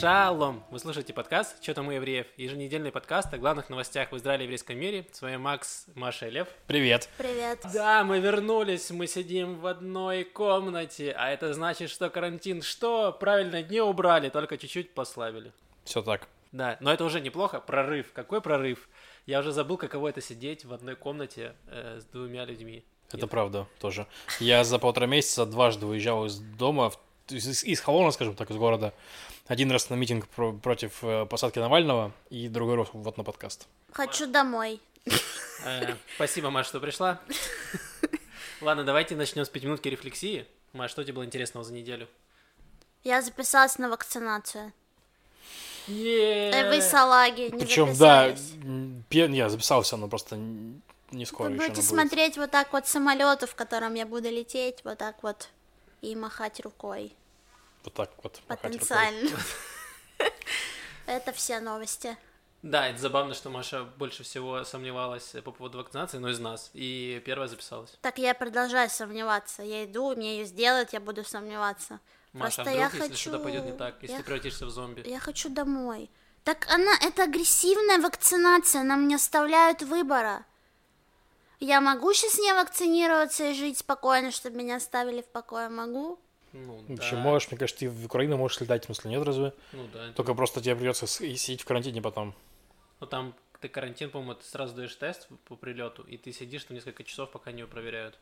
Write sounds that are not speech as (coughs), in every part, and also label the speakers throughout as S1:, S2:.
S1: Шалом! Вы слушаете подкаст «Что там у евреев?» Еженедельный подкаст о главных новостях в Израиле и еврейском мире. С вами Макс, Маша и Лев.
S2: Привет.
S3: Привет.
S1: Да, мы вернулись, мы сидим в одной комнате, а это значит, что карантин что? Правильно, не убрали, только чуть-чуть послабили.
S2: Все так.
S1: Да, но это уже неплохо. Прорыв. Какой прорыв? Я уже забыл, каково это сидеть в одной комнате э, с двумя людьми.
S2: Это
S1: Нет.
S2: правда тоже. Я за полтора месяца дважды уезжал из дома, из, из Холона, скажем так, из города. Один раз на митинг про- против э, посадки Навального, и другой раз вот на подкаст.
S3: Хочу домой.
S1: Э, Спасибо, Маш, что пришла. (laughs) Ладно, давайте начнем с пятиминутки рефлексии. Маш, что тебе было интересного за неделю?
S3: Я записалась на вакцинацию.
S1: Е-
S3: Э, Вы салаги, не
S2: Причем, да, я записался, но просто не скоро
S3: Вы
S2: еще
S3: будете смотреть вот так вот самолету, в котором я буду лететь, вот так вот и махать рукой.
S2: Вот так вот.
S3: Потенциально. (laughs) Это все новости.
S1: Да, это забавно, что Маша больше всего сомневалась по поводу вакцинации, но из нас. И первая записалась.
S3: Так я продолжаю сомневаться. Я иду, мне ее сделают, я буду сомневаться.
S1: Маша,
S3: Просто
S1: а
S3: я
S1: вдруг, если
S3: хочу...
S1: что-то пойдет не так, если
S3: я
S1: ты превратишься в зомби?
S3: Я хочу домой. Так она, это агрессивная вакцинация, нам не оставляют выбора. Я могу сейчас не вакцинироваться и жить спокойно, чтобы меня оставили в покое? Могу?
S1: Ну,
S2: Вообще,
S1: да.
S2: можешь, мне кажется, ты в Украину можешь летать, в смысле, нет, разве?
S1: Ну да.
S2: Только просто тебе придется сидеть в карантине потом.
S1: Ну там ты карантин, по-моему, ты сразу даешь тест по прилету, и ты сидишь там несколько часов, пока не его проверяют.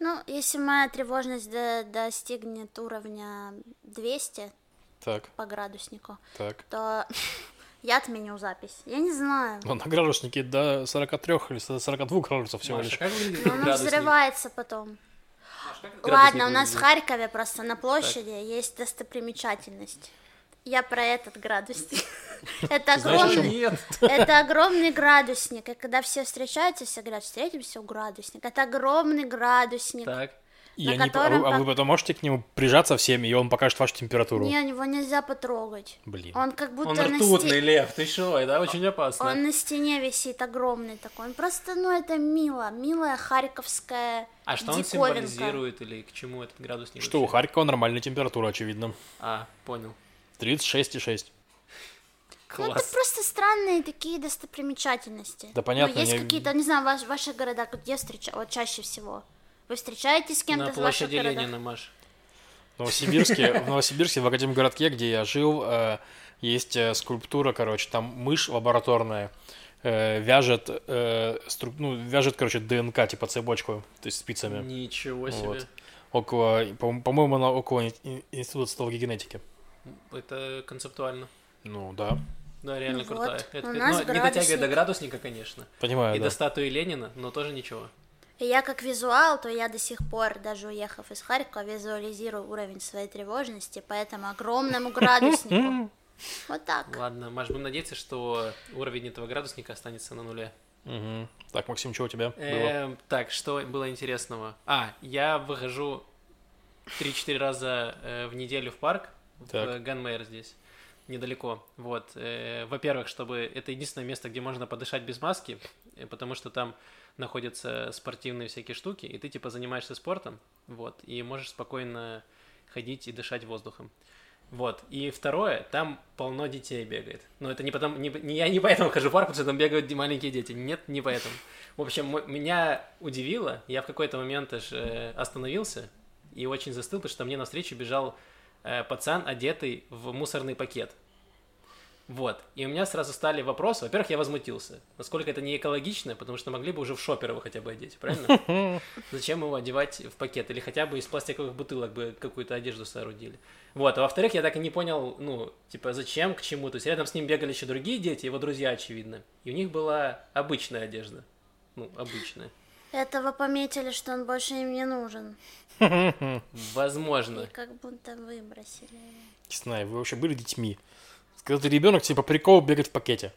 S3: Ну, если моя тревожность до- достигнет уровня 200
S2: Так,
S3: по градуснику,
S2: так.
S3: то (laughs) я отменю запись. Я не знаю.
S2: Но на градуснике до 43 или 42 градусов всего
S1: Маша,
S2: лишь.
S1: как
S3: Но он взрывается потом. Ладно, у нас в? Харькове просто на площади есть достопримечательность. Я про этот градусник. (laughs) Это огромный, (laughs) это огромный градусник. И когда все встречаются, все говорят, встретимся у градусника. Это огромный градусник.
S1: Так.
S2: И
S3: на
S2: они, а,
S3: котором
S2: вы, а вы потом можете к нему прижаться всеми, и он покажет вашу температуру.
S3: Не, его нельзя потрогать.
S2: Блин.
S3: Он как будто
S1: Он
S3: на,
S1: ртутный,
S3: сте-
S1: лев, ты шо, это очень опасно.
S3: он на стене висит огромный такой. Он просто, ну, это мило. Милая харьковская
S1: А что он
S3: диковинка.
S1: символизирует или к чему этот градусник
S2: Что, у? Харькова нормальная температура, очевидно.
S1: А, понял.
S2: 36,6.
S3: Ну, это
S1: Класс.
S3: просто странные такие достопримечательности.
S2: Да понятно,
S3: Ну, есть
S2: я-
S3: какие-то, не знаю, ваш, ваши города, где встреча... вот чаще всего? Вы встречаетесь с кем-то
S1: На
S3: из ваших
S1: площади? Ленина, Маш.
S2: В Новосибирске, в Новосибирске, в Академгородке, где я жил, э, есть э, скульптура, короче, там мышь лабораторная э, вяжет, э, стру- ну, вяжет, короче, ДНК, типа цепочку, то есть спицами.
S1: Ничего себе.
S2: Вот. Около, по- по-моему, она около ин- ин- Института цитологии генетики.
S1: Это концептуально.
S2: Ну, да,
S1: Да, реально
S3: Ну
S1: крутая.
S3: вот,
S1: Это-
S3: у
S1: ну,
S3: нас
S1: не дотягивает до
S3: градусник.
S1: градусника, конечно.
S2: понимаю,
S1: И
S2: да.
S1: до статуи Ленина, но тоже ничего.
S3: И я как визуал, то я до сих пор, даже уехав из Харькова, визуализирую уровень своей тревожности по этому огромному градуснику. (laughs) Вот так.
S1: Ладно, Маш, будем надеяться, что уровень этого градусника останется на нуле.
S2: Мгм. Так, Максим, что у тебя было?
S1: Эм, так, что было интересного? А, я выхожу 3-4 раза э, в неделю в парк, в
S2: Так.
S1: Ганмейр здесь, недалеко. Вот. э, во-первых, чтобы это единственное место, где можно подышать без маски, э, потому что там находятся спортивные всякие штуки, и ты типа занимаешься спортом, вот, и можешь спокойно ходить и дышать воздухом. Вот. И второе, там полно детей бегает. Но это не потому, не, не- я не поэтому хожу в парк, потому что там бегают маленькие дети. Нет, не поэтому. В общем, мо- меня удивило, я в какой-то момент аж э, остановился и очень застыл, потому что мне навстречу бежал э, пацан, одетый в мусорный пакет. Вот. И у меня сразу стали вопросы. Во-первых, я возмутился. Насколько это не экологично, потому что могли бы уже в шопер его хотя бы одеть, правильно? (laughs) Зачем его одевать в пакет? Или хотя бы из пластиковых бутылок бы какую-то одежду соорудили. Вот. А во-вторых, я так и не понял, ну, типа, зачем, к чему. То есть рядом с ним бегали еще другие дети, его друзья, очевидно. И у них была обычная одежда. Ну, обычная.
S3: Этого пометили, что он больше им не нужен.
S1: Возможно.
S3: И как будто выбросили.
S2: Не знаю, вы вообще были детьми? Когда ты ребенок, типа прикол бегать в пакете.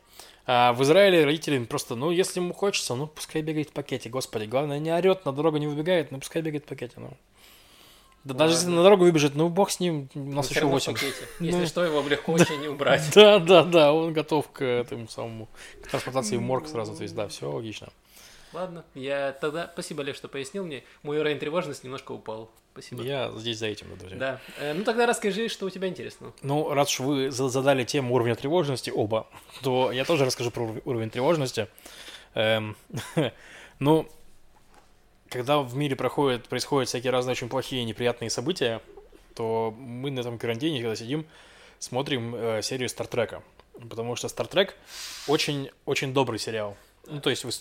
S2: А в Израиле родители просто, ну, если ему хочется, ну, пускай бегает в пакете, господи. Главное, не орет, на дорогу не выбегает, ну, пускай бегает в пакете, ну. Да даже если на дорогу выбежит, ну, бог с ним, у нас
S1: Но
S2: еще
S1: равно в
S2: 8.
S1: пакете. Если
S2: Ну.
S1: что, его легко очень не убрать. (laughs)
S2: Да, да, да, он готов к этому самому, к трансплантации в морг сразу, то есть, да, все логично.
S1: Ладно. Я тогда... Спасибо, Олег, что пояснил мне. Мой уровень тревожности немножко упал. Спасибо.
S2: Я здесь за этим, друзья.
S1: Да. Э, ну тогда расскажи, что у тебя интересно.
S2: Ну, раз уж вы за- задали тему уровня тревожности оба, то я тоже расскажу про ур- уровень тревожности. Эм, (laughs) ну, когда в мире проходят, происходят всякие разные очень плохие неприятные события, то мы на этом карантине, когда сидим, смотрим э, серию Стартрека. Потому что Стартрек очень, очень добрый сериал. Ну, то есть вы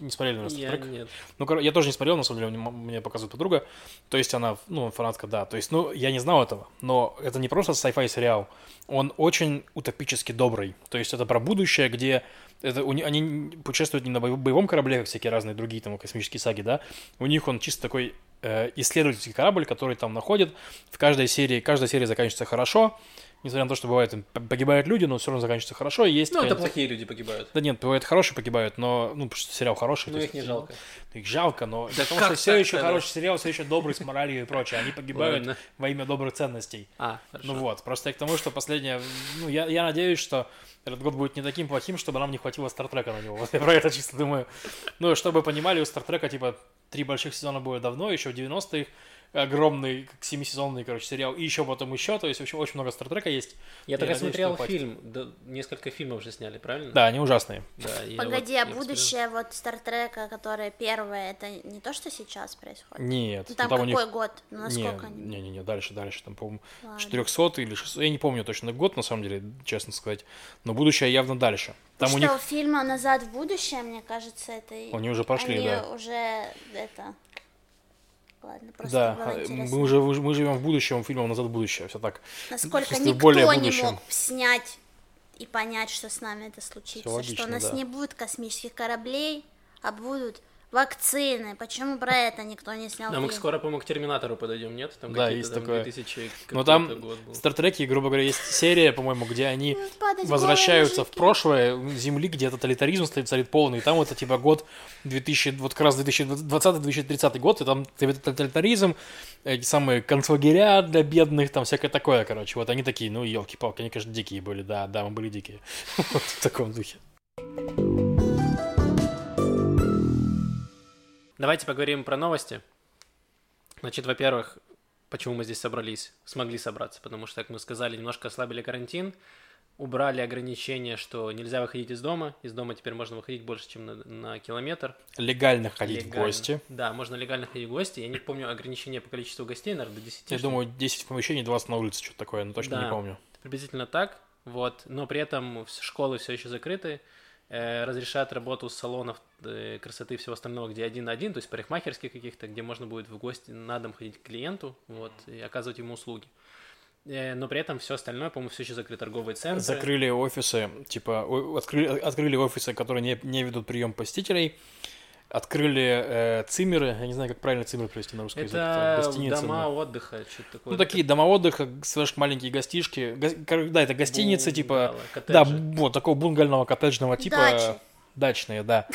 S2: не смотрели на
S1: Я нет.
S2: Ну, я тоже не смотрел, на самом деле, мне, показывает подруга. То есть она, ну, фанатка, да. То есть, ну, я не знал этого. Но это не просто sci-fi сериал. Он очень утопически добрый. То есть это про будущее, где это, у они путешествуют не на боев- боевом корабле, как всякие разные другие там космические саги, да. У них он чисто такой э, исследовательский корабль, который там находит. В каждой серии, каждая серия заканчивается хорошо. Несмотря на то, что бывает, погибают люди, но все равно заканчивается хорошо. Есть
S1: Ну, это плохие люди погибают.
S2: Да нет, бывает хорошие погибают, но, ну, потому что сериал хороший.
S1: Ну, их
S2: есть,
S1: не жалко.
S2: ну, Их жалко, но
S1: Да
S2: потому что все еще хороший сериал, все еще добрый, с моралью и прочее. Они погибают
S1: Ладно.
S2: во имя добрых ценностей.
S1: А, хорошо.
S2: Ну вот, просто я к тому, что последнее... Ну, я, я надеюсь, что этот год будет не таким плохим, чтобы нам не хватило Стартрека на него. (laughs) Вот я про это чисто думаю. Ну, чтобы понимали, у Стартрека, типа, три больших сезона было давно, еще в 90-х, огромный, как семисезонный, короче, сериал, и еще потом еще, то есть, в общем, очень много Стартрека есть.
S1: Я только смотрел фильм, да, несколько фильмов уже сняли, правильно?
S2: Да, они ужасные.
S1: Да, я
S3: Погоди,
S1: вот-
S3: а будущее вот Стартрека, которое первое, это не то, что сейчас происходит?
S2: Нет.
S3: Ну, там
S2: ну, у них-
S3: какой год? Ну, насколько
S2: не,
S3: они?
S2: не, не, не, дальше, дальше, там, по-моему,
S3: Ладно.
S2: 400 или 600, я не помню точно год, на самом деле, честно сказать, но будущее явно дальше. Там
S3: что
S2: у них,
S3: фильма «Назад в будущее», мне кажется, это... и-
S2: Они уже пошли,
S3: они
S2: да.
S3: уже это... Ладно, просто
S2: да,
S3: было интересно.
S2: мы уже мы живем в будущем, фильмом «Назад в будущее», все так.
S3: Насколько
S2: в
S3: никто
S2: более
S3: не мог снять и понять, что с нами это случится,
S2: логично,
S3: что у нас
S2: да.
S3: не будет космических кораблей, а будут вакцины. Почему про это никто не снял
S1: А мы скоро, по-моему, к Терминатору подойдем, нет? Там
S2: Да, есть
S1: там
S2: такое.
S1: 2000
S2: Но там в Стартреке, грубо говоря, есть серия, по-моему, где они
S3: Будут падать
S2: возвращаются в прошлое Земли, где тоталитаризм стоит, царит полный, и там это типа год 2000, вот как раз 2020-2030 год, и там тоталитаризм, эти самые концлагеря для бедных, там всякое такое, короче, вот они такие, ну, елки-палки, они, конечно, дикие были, да, да, мы были дикие, (laughs) вот в таком духе.
S1: Давайте поговорим про новости. Значит, во-первых, почему мы здесь собрались, смогли собраться, потому что, как мы сказали, немножко ослабили карантин, убрали ограничение, что нельзя выходить из дома, из дома теперь можно выходить больше, чем на, на километр.
S2: Легально ходить в
S1: Легально.
S2: гости.
S1: Да, можно легально ходить в гости. Я не помню ограничение по количеству гостей, наверное, до 10.
S2: Я
S1: что
S2: думаю, 10 в помещении, 20 на улице, что-то такое, но точно
S1: Да.
S2: не помню.
S1: Приблизительно так, вот, но при этом школы все еще закрыты, э, разрешают работу салонов э, красоты и всего остального, где один на один, то есть парикмахерских каких-то, где можно будет в гости на дом ходить к клиенту, вот, и оказывать ему услуги. Э, но при этом все остальное, по-моему, все еще закрыты торговые центры.
S2: Закрыли офисы, типа, открыли, открыли офисы, которые не, не ведут прием посетителей. Открыли э, циммеры, я не знаю, как правильно циммер привести на русский язык.
S1: Это
S2: гостиницы,
S1: дома
S2: ну.
S1: отдыха, что-то такое.
S2: Ну, такие дома отдыха, слэш маленькие гостишки. Гос- кор- Да, это гостиницы, типа,
S1: Бунгало,
S2: да,
S1: коттеджи.
S2: вот такого бунгального коттеджного типа.
S3: Дачи.
S2: Дачные, да.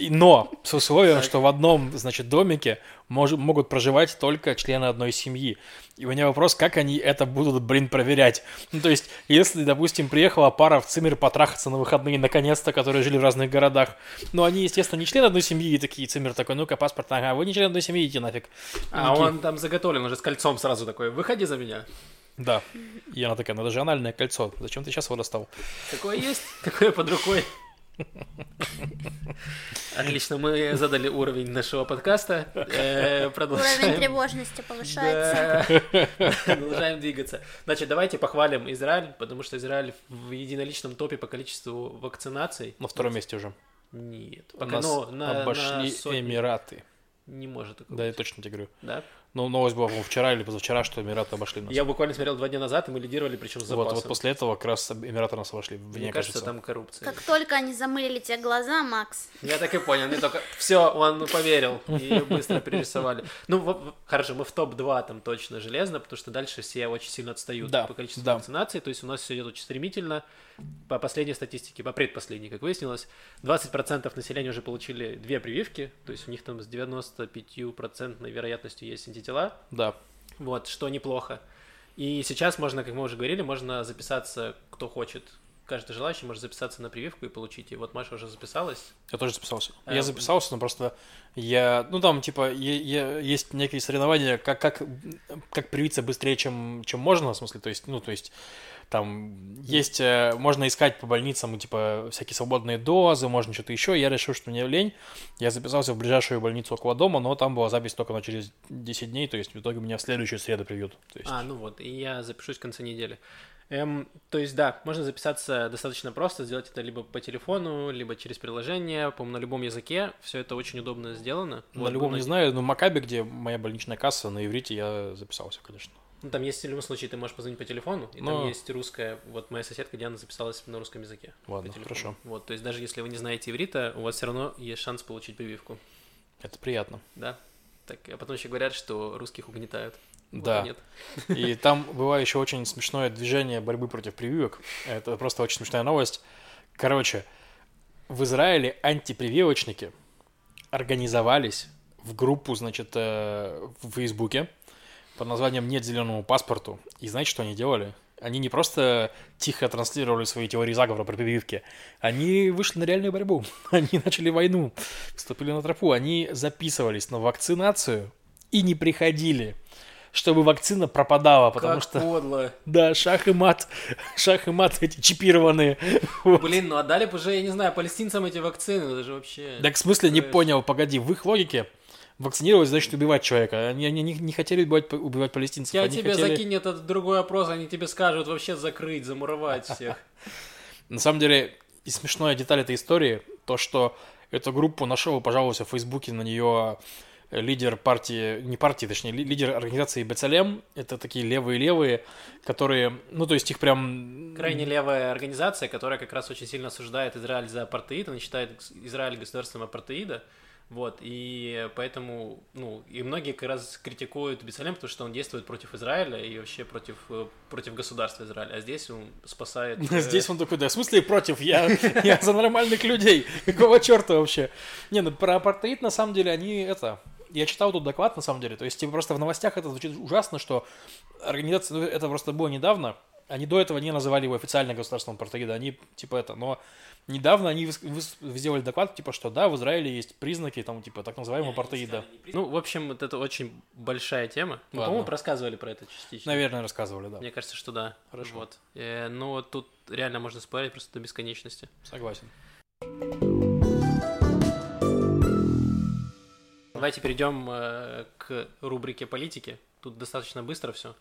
S2: Но с условием,
S1: Так.
S2: что в одном, значит, домике мож- могут проживать только члены одной семьи. И у меня вопрос, как они это будут, блин, проверять? Ну, то есть, если, допустим, приехала пара в Циммер потрахаться на выходные, наконец-то, которые жили в разных городах, но они, естественно, не члены одной семьи, и такие, Циммер такой, ну-ка, паспорт, ага, вы не член одной семьи, идите нафиг.
S1: А
S2: Такие,
S1: он там заготовлен уже с кольцом сразу такой, выходи за меня.
S2: Да. И она такая, ну это же анальное кольцо, зачем ты сейчас его достал?
S1: Такое есть, (laughs) такое под рукой. (laughs) Отлично, мы задали уровень нашего подкаста. Э,
S3: Уровень
S1: Продолжаем.
S3: тревожности повышается.
S1: Да. (laughs) Продолжаем двигаться. Значит, давайте похвалим Израиль, потому что Израиль в единоличном топе по количеству вакцинаций.
S2: На втором месте уже.
S1: Нет.
S2: У
S1: Пока
S2: нас
S1: ну, на,
S2: обошли
S1: на сотни.
S2: Эмираты.
S1: Не может такого
S2: Да, я
S1: быть.
S2: точно тебе говорю.
S1: Да?
S2: Ну, новость была по-моему, вчера или позавчера, что Эмираты обошли нас.
S1: Я буквально смотрел два дня назад, и мы лидировали, причем с
S2: вот,
S1: запасом.
S2: вот после этого как раз Эмираты нас обошли, мне,
S1: Мне кажется,
S2: кажется.
S1: там коррупция.
S3: Как только они замылили тебе глаза, Макс,
S1: Я так и понял, мне только все, он поверил и быстро перерисовали. Ну, хорошо, мы в топ-2 там точно железно, потому что дальше все очень сильно отстают
S2: Да,
S1: по количеству
S2: да.
S1: вакцинации, то есть у нас все идет очень стремительно. По последней статистике, по предпоследней, как выяснилось, 20% населения уже получили две прививки, то есть у них там с 95% вероятностью есть антитела,
S2: Да.
S1: вот, что неплохо. И сейчас можно, как мы уже говорили, можно записаться, кто хочет каждый желающий может записаться на прививку и получить. И вот Маша уже записалась.
S2: Я тоже записался.
S1: А,
S2: Я записался, но просто я, ну там типа е- е- есть некие соревнования, как как как привиться быстрее, чем чем можно, в смысле, то есть, ну то есть там есть, э, можно искать по больницам, типа, всякие свободные дозы, можно что-то еще. Я решил, что мне лень. Я записался в ближайшую больницу около дома, но там была запись только на через 10 дней, то есть в итоге меня в следующую среду привьют. То есть...
S1: А, ну вот, и я запишусь в конце недели. Эм, то есть, да, можно записаться достаточно просто, сделать это либо по телефону, либо через приложение, по-моему, на любом языке. Все это очень удобно сделано.
S2: на
S1: Вот,
S2: любом
S1: был
S2: не знаю, но в Макабе, где моя больничная касса, на иврите я записался, конечно.
S1: Ну, там есть в любом случае, ты можешь позвонить по телефону, и
S2: Но-
S1: там есть русская, вот моя соседка Диана записалась на русском языке.
S2: Ладно, хорошо.
S1: Вот, то есть даже если вы не знаете иврита, у вас все равно есть шанс получить прививку,
S2: Это приятно.
S1: да? Так, а потом еще говорят, что русских угнетают. Вот
S2: Да.
S1: и нет.
S2: И там было еще очень смешное движение борьбы против прививок. Это просто очень смешная новость. Короче, в Израиле антипрививочники организовались в группу, значит, э, в Фейсбуке под названием «Нет зеленому паспорту». И знаете, что они делали? Они не просто тихо транслировали свои теории заговора про прививки, они вышли на реальную борьбу. (laughs) Они начали войну, вступили на тропу. Они записывались на вакцинацию и не приходили, чтобы вакцина пропадала, потому
S1: как
S2: что...
S1: подло. (laughs)
S2: Да, шах и мат, шах и мат эти чипированные.
S1: Блин, ну отдали бы уже, я не знаю, палестинцам эти вакцины, это же вообще...
S2: Так в смысле, не понял, погоди, в их логике вакцинировать значит убивать человека. Они, они не, не хотели убивать, убивать палестинцев.
S1: Я
S2: они
S1: тебе
S2: хотели-
S1: закинь этот другой опрос, они тебе скажут вообще закрыть, замуровать (laughs) всех.
S2: На самом деле, и смешная деталь этой истории, то, что эту группу нашел, пожаловался в Фейсбуке на нее лидер партии, не партии, точнее, ли- лидер организации Бецалем, это такие левые-левые, которые, ну, то есть их прям...
S1: Крайне левая организация, которая как раз очень сильно осуждает Израиль за апартеид, она считает Израиль государством апартеида, вот, и поэтому, ну, и многие как раз критикуют Бесалем, потому что он действует против Израиля и вообще против, э, против государства Израиля, а здесь он спасает... (laughs) э,
S2: Здесь он такой, да, в смысле против? Я, (laughs) я за нормальных людей. Какого черта вообще? Не, ну про апартеид, на самом деле, они это... Я читал тут доклад, на самом деле. То есть, типа, просто в новостях это звучит ужасно, что организация... ну, Это просто было недавно. Они до этого не называли его официально государством апартеида. Они, типа, это... Но недавно они сделали доклад, типа, что да, в Израиле есть признаки, там, типа, так называемого апартеида.
S1: Ну, в общем, вот это очень большая тема. Мы,
S2: Ладно.
S1: по-моему, рассказывали про это частично.
S2: Наверное, рассказывали, да.
S1: Мне кажется, что да.
S2: Хорошо.
S1: Вот. Э, но тут реально можно спорить просто до бесконечности.
S2: Согласен.
S1: Давайте перейдем э, к рубрике политики. Тут достаточно быстро все.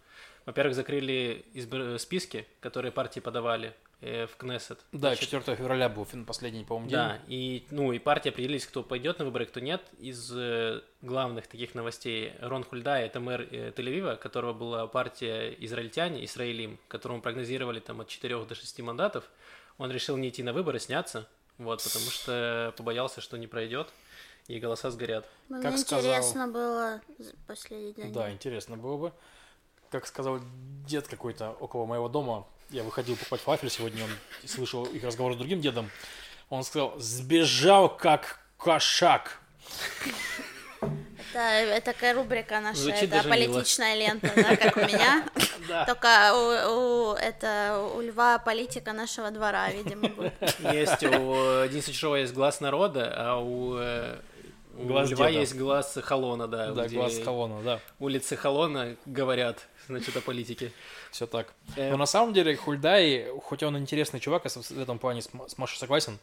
S1: Во-первых, закрыли избир- списки, которые партии подавали э, в Кнессет.
S2: Да,
S1: Значит,
S2: 4 февраля был фин- последний, по-моему, день.
S1: Да, и, ну, и партии определились, кто пойдет на выборы, кто нет. Из э, главных таких новостей Рон Хульдай, это мэр э, Тель-Авива, которого была партия израильтяне, Исраилим, которому прогнозировали там от 4 до 6 мандатов. Он решил не идти на выборы, сняться, вот, потому что побоялся, что не пройдет, и голоса сгорят.
S3: Мне
S2: Как сказал-
S3: интересно было за- последний день.
S2: Да, интересно было бы. Как сказал дед какой-то около моего дома, я выходил покупать фалафель сегодня, он слышал их разговор с другим дедом, он сказал, сбежал как кошак.
S3: Это, это такая рубрика наша,
S1: Звучит
S3: это
S1: мило.
S3: политичная лента, да, как у меня. (laughs)
S2: Да.
S3: Только у, у- это у льва политика нашего двора, видимо, будет.
S1: Есть у Дениса Чижова есть глаз народа, а у, э, у
S2: Глаз
S1: Льва
S2: деда.
S1: есть глаз Холона, да.
S2: Да, глаз колонна, да,
S1: Улицы Холона говорят, значит, о политике.
S2: все так.
S1: Э,
S2: Но на самом деле Хульдай, хоть он интересный чувак, я в этом плане с Машей согласен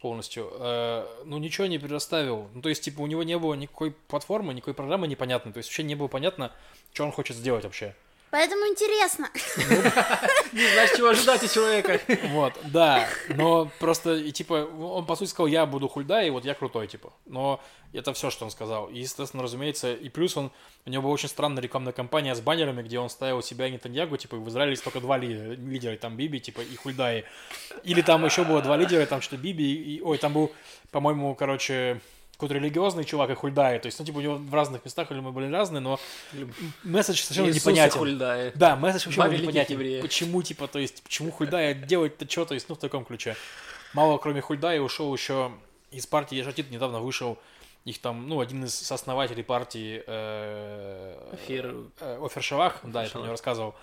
S2: полностью, э, ну ничего не предоставил. Ну то есть, типа, у него не было никакой платформы, никакой программы непонятной, то есть вообще не было понятно, что он хочет сделать вообще.
S3: Поэтому интересно. (laughs)
S1: Не знаешь, чего ожидать от человека.
S2: Вот, да, но просто, и типа, он по сути сказал, я буду хульда, и вот я крутой, типа. Но это все, что он сказал. И, естественно, разумеется, и плюс он, у него была очень странная рекламная кампания с баннерами, где он ставил себя и Нетаньягу, типа, в Израиле есть только два ли- лидера, там Биби, типа, и Хульдаи. Или там еще было два лидера, там что Биби, и, ой, там был, по-моему, короче, какой-то религиозный чувак и Хульдаи. То есть, ну, типа, у него в разных местах мы были разные, но месседж совершенно
S1: Иисуса
S2: непонятен.
S1: Хульдая.
S2: Да, месседж вообще непонятен.
S1: еврея.
S2: Почему, типа, то есть, почему Хульдая делать-то что, то есть, ну, в таком ключе. Мало, кроме Хульдая, ушел еще из партии Ешатит, недавно вышел их там, ну, один из сооснователей партии э, э, Офер Шавах, да, я
S1: Шавах.
S2: помню, рассказывал,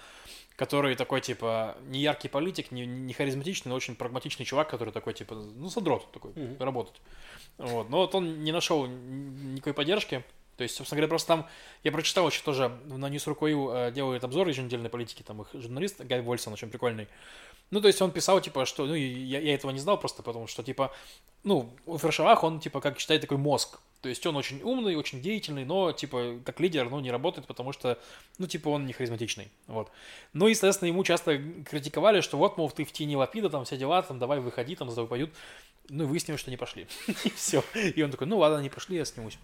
S2: который такой, типа, не яркий политик, не, не харизматичный, но очень прагматичный чувак, который такой, типа, ну, задрот такой,
S1: Мгм.
S2: работать. Вот. Но вот он не нашел никакой поддержки. То есть, собственно говоря, просто там, я прочитал еще тоже, на News.ru э, делает обзор еженедельной политики, там их журналист Гай Вольсон, очень прикольный. Ну, то есть он писал, типа, что, ну, я, я этого не знал просто, потому что, типа, ну, Офер Шелах он, типа, как считает, такой мозг. То есть он очень умный, очень деятельный, но, типа, как лидер, ну, не работает, потому что, ну, типа, он не харизматичный, вот. Ну, и, соответственно, ему часто критиковали, что вот, мол, ты в тени Лапида, там, все дела, там, давай выходи, там, за тобой пойдут. Ну, и выяснилось, что не пошли. (laughs) И все. И он такой, ну, ладно, не пошли, я снимусь.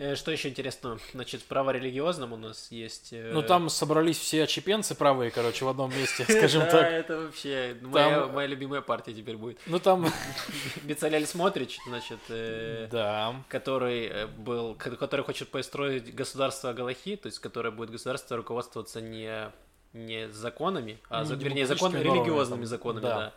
S1: Э, Что еще интересно? Значит, право религиозном у нас есть... э,
S2: Ну, там собрались все отчепенцы правые, короче, в одном месте, (laughs) скажем
S1: Да,
S2: так.
S1: это вообще моя, любимая партия теперь будет.
S2: Ну, там, (laughs)
S1: Бецалель Смотрич, значит, э,
S2: да.
S1: который был, ко- который хочет построить государство Галахи, то есть которое будет государство руководствоваться не не законами, а за- вернее закон, религиозными
S2: там,
S1: законами,
S2: да.
S1: да.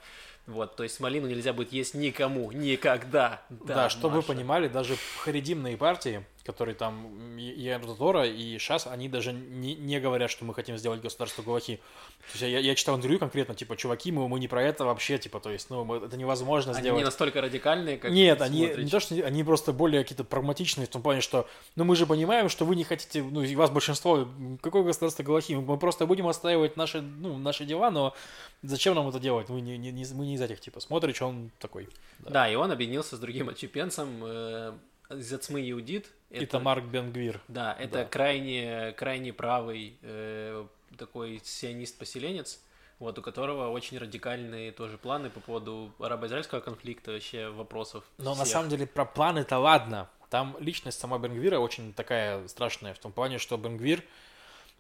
S1: Вот, то есть малину нельзя будет есть никому, никогда.
S2: Да, чтобы вы понимали, даже харидимные партии, которые там и и Тора, и ШАС, они даже не, не говорят, что мы хотим сделать государство Гуахи. То есть я, я читал интервью конкретно, типа, чуваки, мы, мы не про это вообще, типа, то есть, ну, мы- это невозможно
S1: Они
S2: сделать.
S1: не настолько радикальные, как
S2: Нет, они
S1: Смотрич.
S2: не то, что они просто более какие-то прагматичные в том плане, что ну мы же понимаем, что вы не хотите, ну и вас большинство, какое государство Галахи, мы просто будем отстаивать наши, ну, наши дела, но зачем нам это делать? Мы не, не, не- мы не из этих типа. Смотришь, он такой.
S1: Да. и он объединился с другим отчепенцем э, из Ацмы Иудит.
S2: И Тамар Бенгвир.
S1: Да, это
S2: Да.
S1: крайне, крайне правый э, такой сионист-поселенец, вот, у которого очень радикальные тоже планы по поводу арабо-израильского конфликта, вообще вопросов.
S2: Но на
S1: всех.
S2: самом деле про планы-то ладно. Там личность сама Бенгвира очень такая страшная, в том плане, что Бенгвир,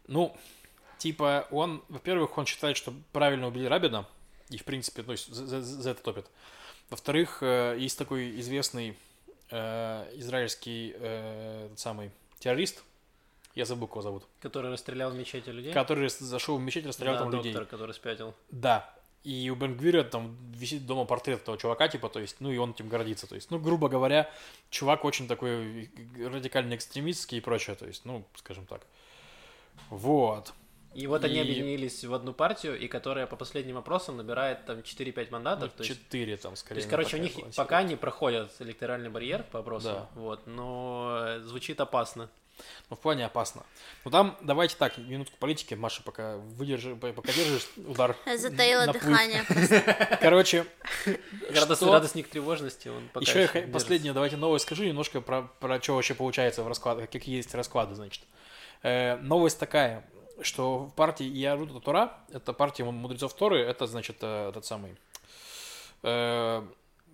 S2: ну, типа, он, во-первых, он считает, что правильно убили Рабина, и, в принципе, то есть за, за- за это топит. Во-вторых, э, есть такой известный э, израильский э, самый террорист, я забыл, кого зовут,
S1: Который расстрелял в мечети людей.
S2: который зашел в мечеть, расстрелял
S1: Да,
S2: там
S1: доктор,
S2: людей.
S1: который спятил.
S2: Да. И у Бенгвира там висит дома портрет этого чувака, типа, то есть, ну и он этим гордится. То есть, ну, грубо говоря, чувак очень такой радикально экстремистский и прочее, то есть, ну, скажем так. Вот.
S1: И вот они
S2: И-
S1: объединились в одну партию, и которая по последним опросам набирает там 4-5 мандатов.
S2: Ну,
S1: то есть
S2: Четыре там,
S1: То
S2: скорее.
S1: есть, короче, у них
S2: такая
S1: пока не проходят электоральный барьер по опросам,
S2: Да.
S1: вот, но э, звучит опасно.
S2: Ну, в плане опасно. Ну, там, давайте так, минутку политики, Маша, пока выдержи, пока держишь удар.
S3: Затаила дыхание. (laughs)
S2: Короче,
S1: Радост,
S2: Что?
S1: радостник тревожности, он пока
S2: Еще последнее, давайте новость скажу немножко про, про что вообще получается в раскладах, какие есть расклады, значит. Э, новость такая, что в партии Иаруда Тура, это партия мудрецов Торы, это, значит, э, этот самый, э,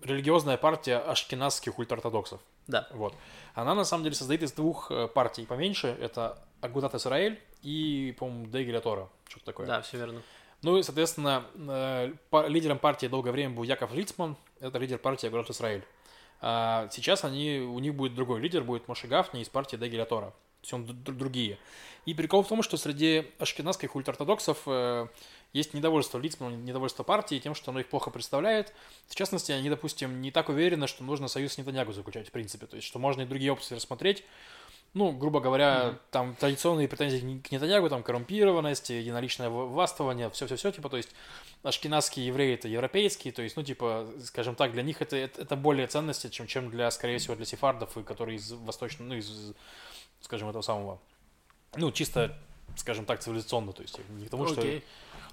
S2: религиозная партия ашкеназских ультраортодоксов.
S1: Да.
S2: Вот. Она, на самом деле, состоит из двух э, партий поменьше, это Агудат Исраэль и, по-моему, Дегеля Тора, что-то такое.
S1: Да, все верно.
S2: Ну и, соответственно, э, лидером партии долгое время был Яков Лицман, это лидер партии Агрот Израиль. А сейчас они, у них будет другой лидер, будет Моше Гафни из партии Дегеля Тора. Д- другие. И прикол в том, что среди ашкенадских ультраортодоксов э, есть недовольство Лицманом, недовольство партии тем, что оно их плохо представляет. В частности, они, допустим, не так уверены, что нужно союз с Нетаньягу заключать, в принципе. То есть, что можно и другие опции рассмотреть. Ну, грубо говоря, там традиционные претензии к Нетаньягу, там коррумпированность, единоличное властвование, все-все-все, типа, то есть ашкенадские евреи это европейские, то есть, ну, типа, скажем так, для них это, это, это более ценности, чем, чем для, скорее всего, для сефардов, которые из восточного, ну, из, скажем, этого самого, ну, чисто, скажем так, цивилизационно, то есть, не к тому, что...
S1: Окей.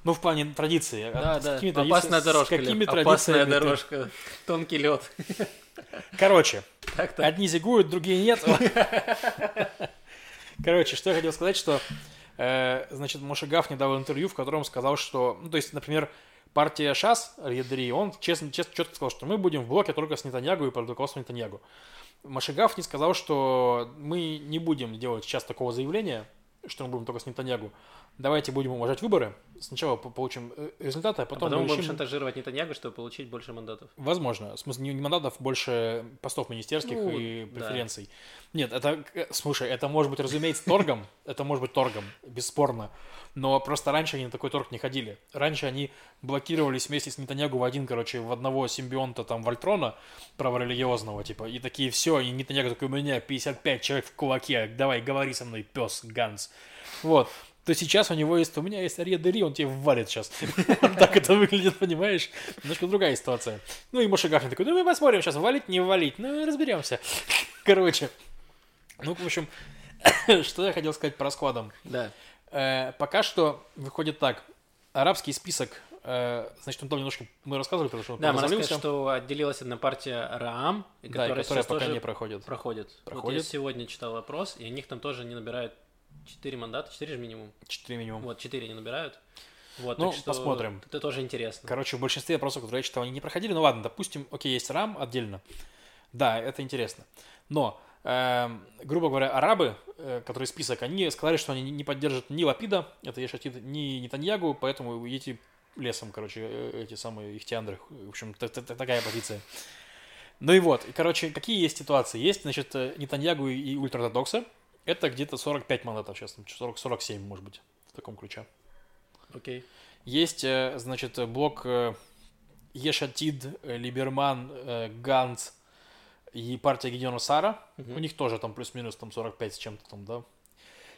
S2: Ну, в плане традиции. а
S1: Да,
S2: с
S1: да.
S2: какими
S1: Опасная дорожка.
S2: С какими
S1: Опасная
S2: ты-
S1: дорожка. Тонкий лед.
S2: Короче,
S1: Так-то.
S2: Одни зигуют, другие нет. (laughs) Короче, что я хотел сказать, что, э, значит, Моше Гафни дал интервью, в котором сказал, что, ну, то есть, например, партия ШАС, Риадри, он честно, честно, четко сказал, что мы будем в блоке только с Нетаньягу и под руководством Нетаньягу. Моше Гафни сказал, что мы не будем делать сейчас такого заявления, что мы будем только с Нетаньягу, давайте будем уважать выборы, сначала по- получим э, результаты, а
S1: А
S2: потом,
S1: потом
S2: мы
S1: будем
S2: решим-
S1: шантажировать Нетаньягу, чтобы получить больше мандатов.
S2: Возможно. В смысле, не мандатов, больше постов министерских
S1: Ну,
S2: и
S1: да.
S2: преференций. Нет, это, э, слушай, это может быть, разумеется, торгом. (laughs) Это может быть торгом, бесспорно. Но просто раньше они на такой торг не ходили. Раньше они блокировались вместе с Нетаньягу в один, короче, в одного симбионта там Вольтрона, праворелигиозного, типа, и такие, все, и Нетаньягу такой, у меня 55 человек в кулаке, давай, говори со мной, пес, Ганс. Вот. То сейчас у него есть, у меня есть Ария Дери, он тебе валит сейчас. (laughs) Так это выглядит, понимаешь? Немножко другая ситуация. Ну и Моше Гафнин такой, ну мы посмотрим сейчас, валить, не валить, ну разберемся. (laughs) Короче, ну, в общем, (coughs) что я хотел сказать по раскладам.
S1: Да.
S2: Э, Пока что выходит так. Арабский список, э, значит, он там немножко мы рассказывали, потому что он
S1: Да, мы рассказали, что отделилась одна партия Раам, и
S2: Да,
S1: которая,
S2: которая пока не проходит.
S1: проходит. Вот
S2: Проходит.
S1: я сегодня читал вопрос, и у них там тоже не набирают 4 мандата, 4 же минимум.
S2: Четыре минимум.
S1: Вот, 4 не набирают. Вот,
S2: Ну,
S1: что
S2: посмотрим.
S1: Это тоже интересно.
S2: Короче, в большинстве вопросов, которые я читал, они не проходили. Ну ладно, допустим, окей, есть рам отдельно. Да, это интересно. Но, эм, грубо говоря, арабы, э, которые список, они сказали, что они не поддержат ни Лапида, это Ешатид, ни Нетаньягу, поэтому идите лесом, короче, э, эти самые ихтиандры. В общем, та- та- та- такая позиция. Ну и вот, и, короче, какие есть ситуации? Есть, значит, э, Нетаньягу и ультраортодоксы. Это где-то 45 мандатов сейчас, 40, 47, может быть, в таком ключе.
S1: Окей.
S2: Есть, э, значит, блок э, Ешатид, э, Либерман, Ганц и партия Гедеона Сара.
S1: Мгм.
S2: У них тоже там плюс-минус там 45 с чем-то там, да.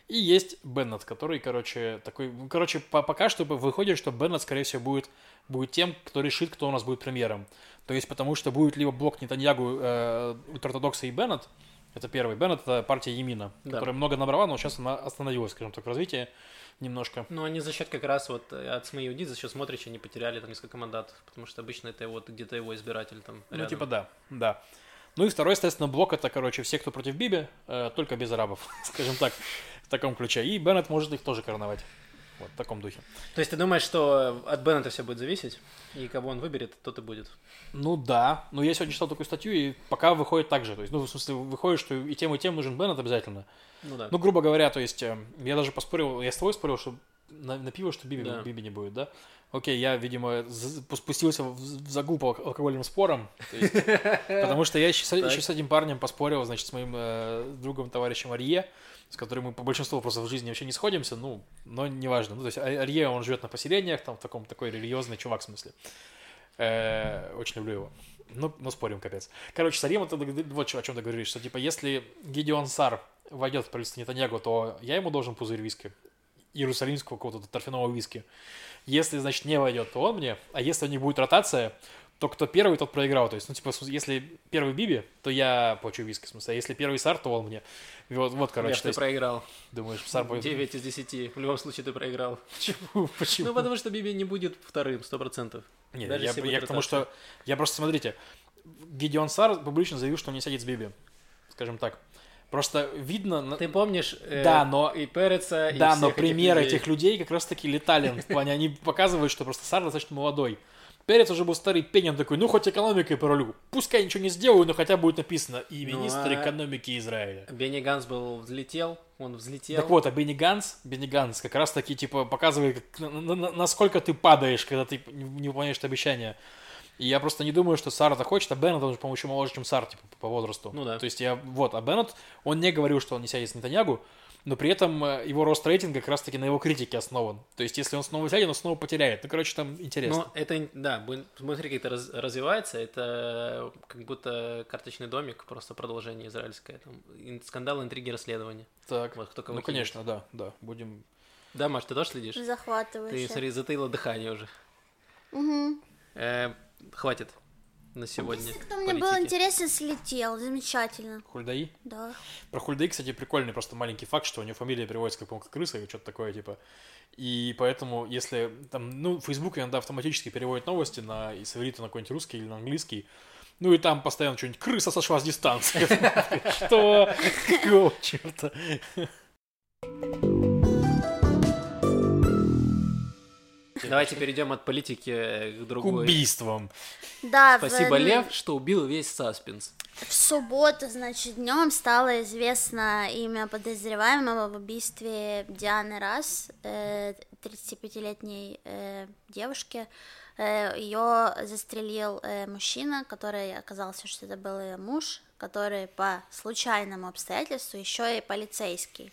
S2: И есть Беннет, который, короче, такой... ну, Короче, по- пока что выходит, что Беннет, скорее всего, будет, будет тем, кто решит, кто у нас будет премьером. То есть, потому что будет либо блок Нетаньягу, э, ультраортодокса и Беннет, это первый. Беннет это партия Емина,
S1: Да.
S2: которая много набрала, но сейчас она остановилась, скажем так, в развитии немножко.
S1: Ну, они за счет как раз вот э, от СМИ Юдит, за счет смотрящих, они потеряли там несколько мандатов, потому что обычно это вот где-то его избиратель там
S2: Ну,
S1: рядом.
S2: типа да, да. Ну и второй, естественно, блок это, короче, все, кто против Биби, э, только без арабов, (laughs) скажем так, в таком ключе. И Беннет может их тоже короновать. Вот в таком духе.
S1: То есть ты думаешь, что от Беннета все будет зависеть, и кого он выберет, тот и будет?
S2: Ну да, но я сегодня читал такую статью, и пока выходит так же. То есть, ну, в смысле, выходит, что и тем, и тем нужен Беннет обязательно.
S1: Ну да.
S2: Ну, грубо говоря, то есть, э, я даже поспорил, я с тобой спорил, что на, на пиво, что Биби,
S1: Да.
S2: Биби не будет, да? Окей, я, видимо, спустился в, загул по алкогольным спорам, то есть, (laughs) потому что я еще, еще с этим парнем поспорил, значит, с моим э, другом, товарищем Арье, с которым мы по большинству вопросов в жизни вообще не сходимся, ну, но неважно. Ну, то есть, Арье, он живет на поселениях, там, в таком, такой религиозный чувак, в смысле. Э, очень люблю его. Ну, ну, спорим, капец. Короче, с Арием это вот о чем ты говоришь, что, типа, если Гедеон Сар войдет в правительство Нетаньягу, то я ему должен пузырь виски. Иерусалимского какого-то торфяного виски. Если, значит, не войдет, то он мне. А если них будет ротация, то кто первый, тот проиграл. То есть, ну, типа, если первый Биби, то я плачу виски, в смысле. А если первый Сар, то он мне. Вот, вот короче,
S1: Лев,
S2: то
S1: ты
S2: есть,
S1: проиграл.
S2: думаешь, Сар будет...
S1: 9 из 10. В любом случае ты проиграл.
S2: Почему? (laughs) Почему?
S1: Ну, потому что Биби не будет вторым, 100%.
S2: Не,
S1: Даже
S2: я, я к тому, что... Я просто, смотрите, Гедеон Сар публично заявил, что он не сядет с Биби. Скажем так. Просто видно...
S1: Ты помнишь э,
S2: Да, но-
S1: и Переца, и
S2: Да, но примеры
S1: людей?
S2: этих людей как раз-таки летали. В плане, они (laughs) показывают, что просто Сар достаточно молодой. Перец уже был старый пень, он такой, ну хоть экономикой порулю. Пускай ничего не сделаю, но хотя будет написано и
S1: Ну,
S2: министр
S1: а-
S2: экономики Израиля.
S1: Бенни Ганс был взлетел, он взлетел.
S2: Так вот, а Бенни Ганс, Бенни Ганс как раз таки, типа, показывает, как- на- на- на- насколько ты падаешь, когда ты не выполняешь обещания. И я просто не думаю, что Сар это хочет, а Беннет, он же, по-моему, еще моложе, чем Сар, типа, по возрасту.
S1: Ну да.
S2: То есть я, вот, а Беннет, он не говорил, что он не сядет с Нетаньягу, но при этом э, его рост рейтинга как раз-таки на его критике основан. То есть если он снова сядет, он снова потеряет. Ну, короче, там интересно.
S1: Ну, это, да, будем- смотри, как это раз- развивается, это как будто карточный домик, просто продолжение израильское, там, ин- скандал, интриги, расследования.
S2: так,
S1: Вот кто кого
S2: ну,
S1: кинет.
S2: конечно, да, да, будем...
S1: Да, Маш, ты тоже следишь? Ты,
S3: Захватывающе.
S1: смотри, затаила дыхание уже.
S3: Мгм.
S1: Э, хватит на сегодня.
S3: Если кто мне был интересен, слетел. Замечательно.
S2: Хульдаи?
S3: Да.
S2: Про Хульдаи, кстати, прикольный просто маленький факт, что у него фамилия переводится как, по-моему, как крыса или что-то такое, типа. И поэтому, если там, ну, Facebook иногда автоматически переводит новости на и с на какой-нибудь русский или на английский, ну и там постоянно что-нибудь крыса сошла с дистанции. (laughs) Что? Какого черта?
S1: Давайте перейдем от политики к
S2: К
S1: другой.
S2: убийствам.
S3: Да, в-
S1: Спасибо, Лев, что убил весь саспенс.
S3: В субботу, значит, днем стало известно имя подозреваемого в убийстве Дианы Раз, э, 35-летней э, девушки. Ее застрелил э, мужчина, который оказался, что это был ее муж, который по случайному обстоятельству еще и полицейский.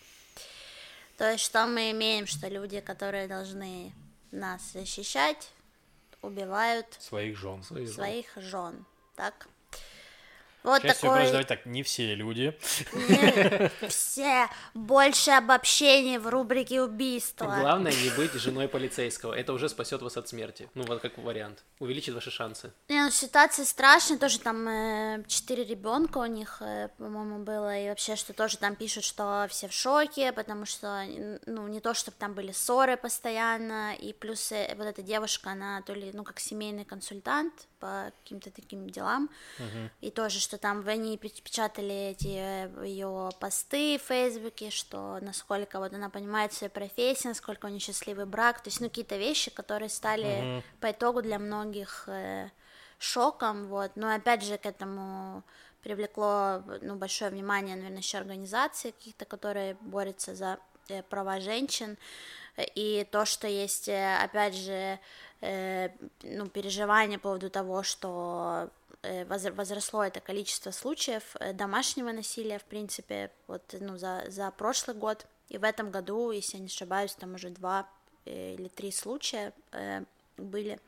S3: То есть что мы имеем, что люди, которые должны нас защищать, убивают
S2: Своих жен.
S1: Своих жен.
S3: своих жен. Так. Вот
S2: счастью,
S3: такой...
S2: давайте так, не все люди.
S3: Не все больше обобщений в рубрике убийства.
S1: Главное не быть женой полицейского. Это уже спасет вас от смерти. Ну, вот как вариант. Увеличит ваши шансы.
S3: Не, ну, ситуация страшная, тоже там э, четыре ребенка у них, э, по-моему, было, и вообще, что тоже там пишут, что все в шоке, потому что, ну, не то, чтобы там были ссоры постоянно, и плюс э, вот эта девушка, она то ли, ну, как семейный консультант по каким-то таким делам, и тоже, что там они печ- печатали эти ее посты в Фейсбуке, что насколько вот она понимает свою профессию, насколько у нее счастливый брак, то есть, ну, какие-то вещи, которые стали по итогу для многих э, шоком, вот, но опять же к этому привлекло, ну, большое внимание, наверное, еще организаций каких-то, которые борются за э, права женщин, и то, что есть, э, опять же, э, ну, переживания по поводу того, что э, возросло это количество случаев э, домашнего насилия, в принципе, вот, ну, за, за прошлый год, и в этом году, если я не ошибаюсь, там уже два э, или три случая э, были,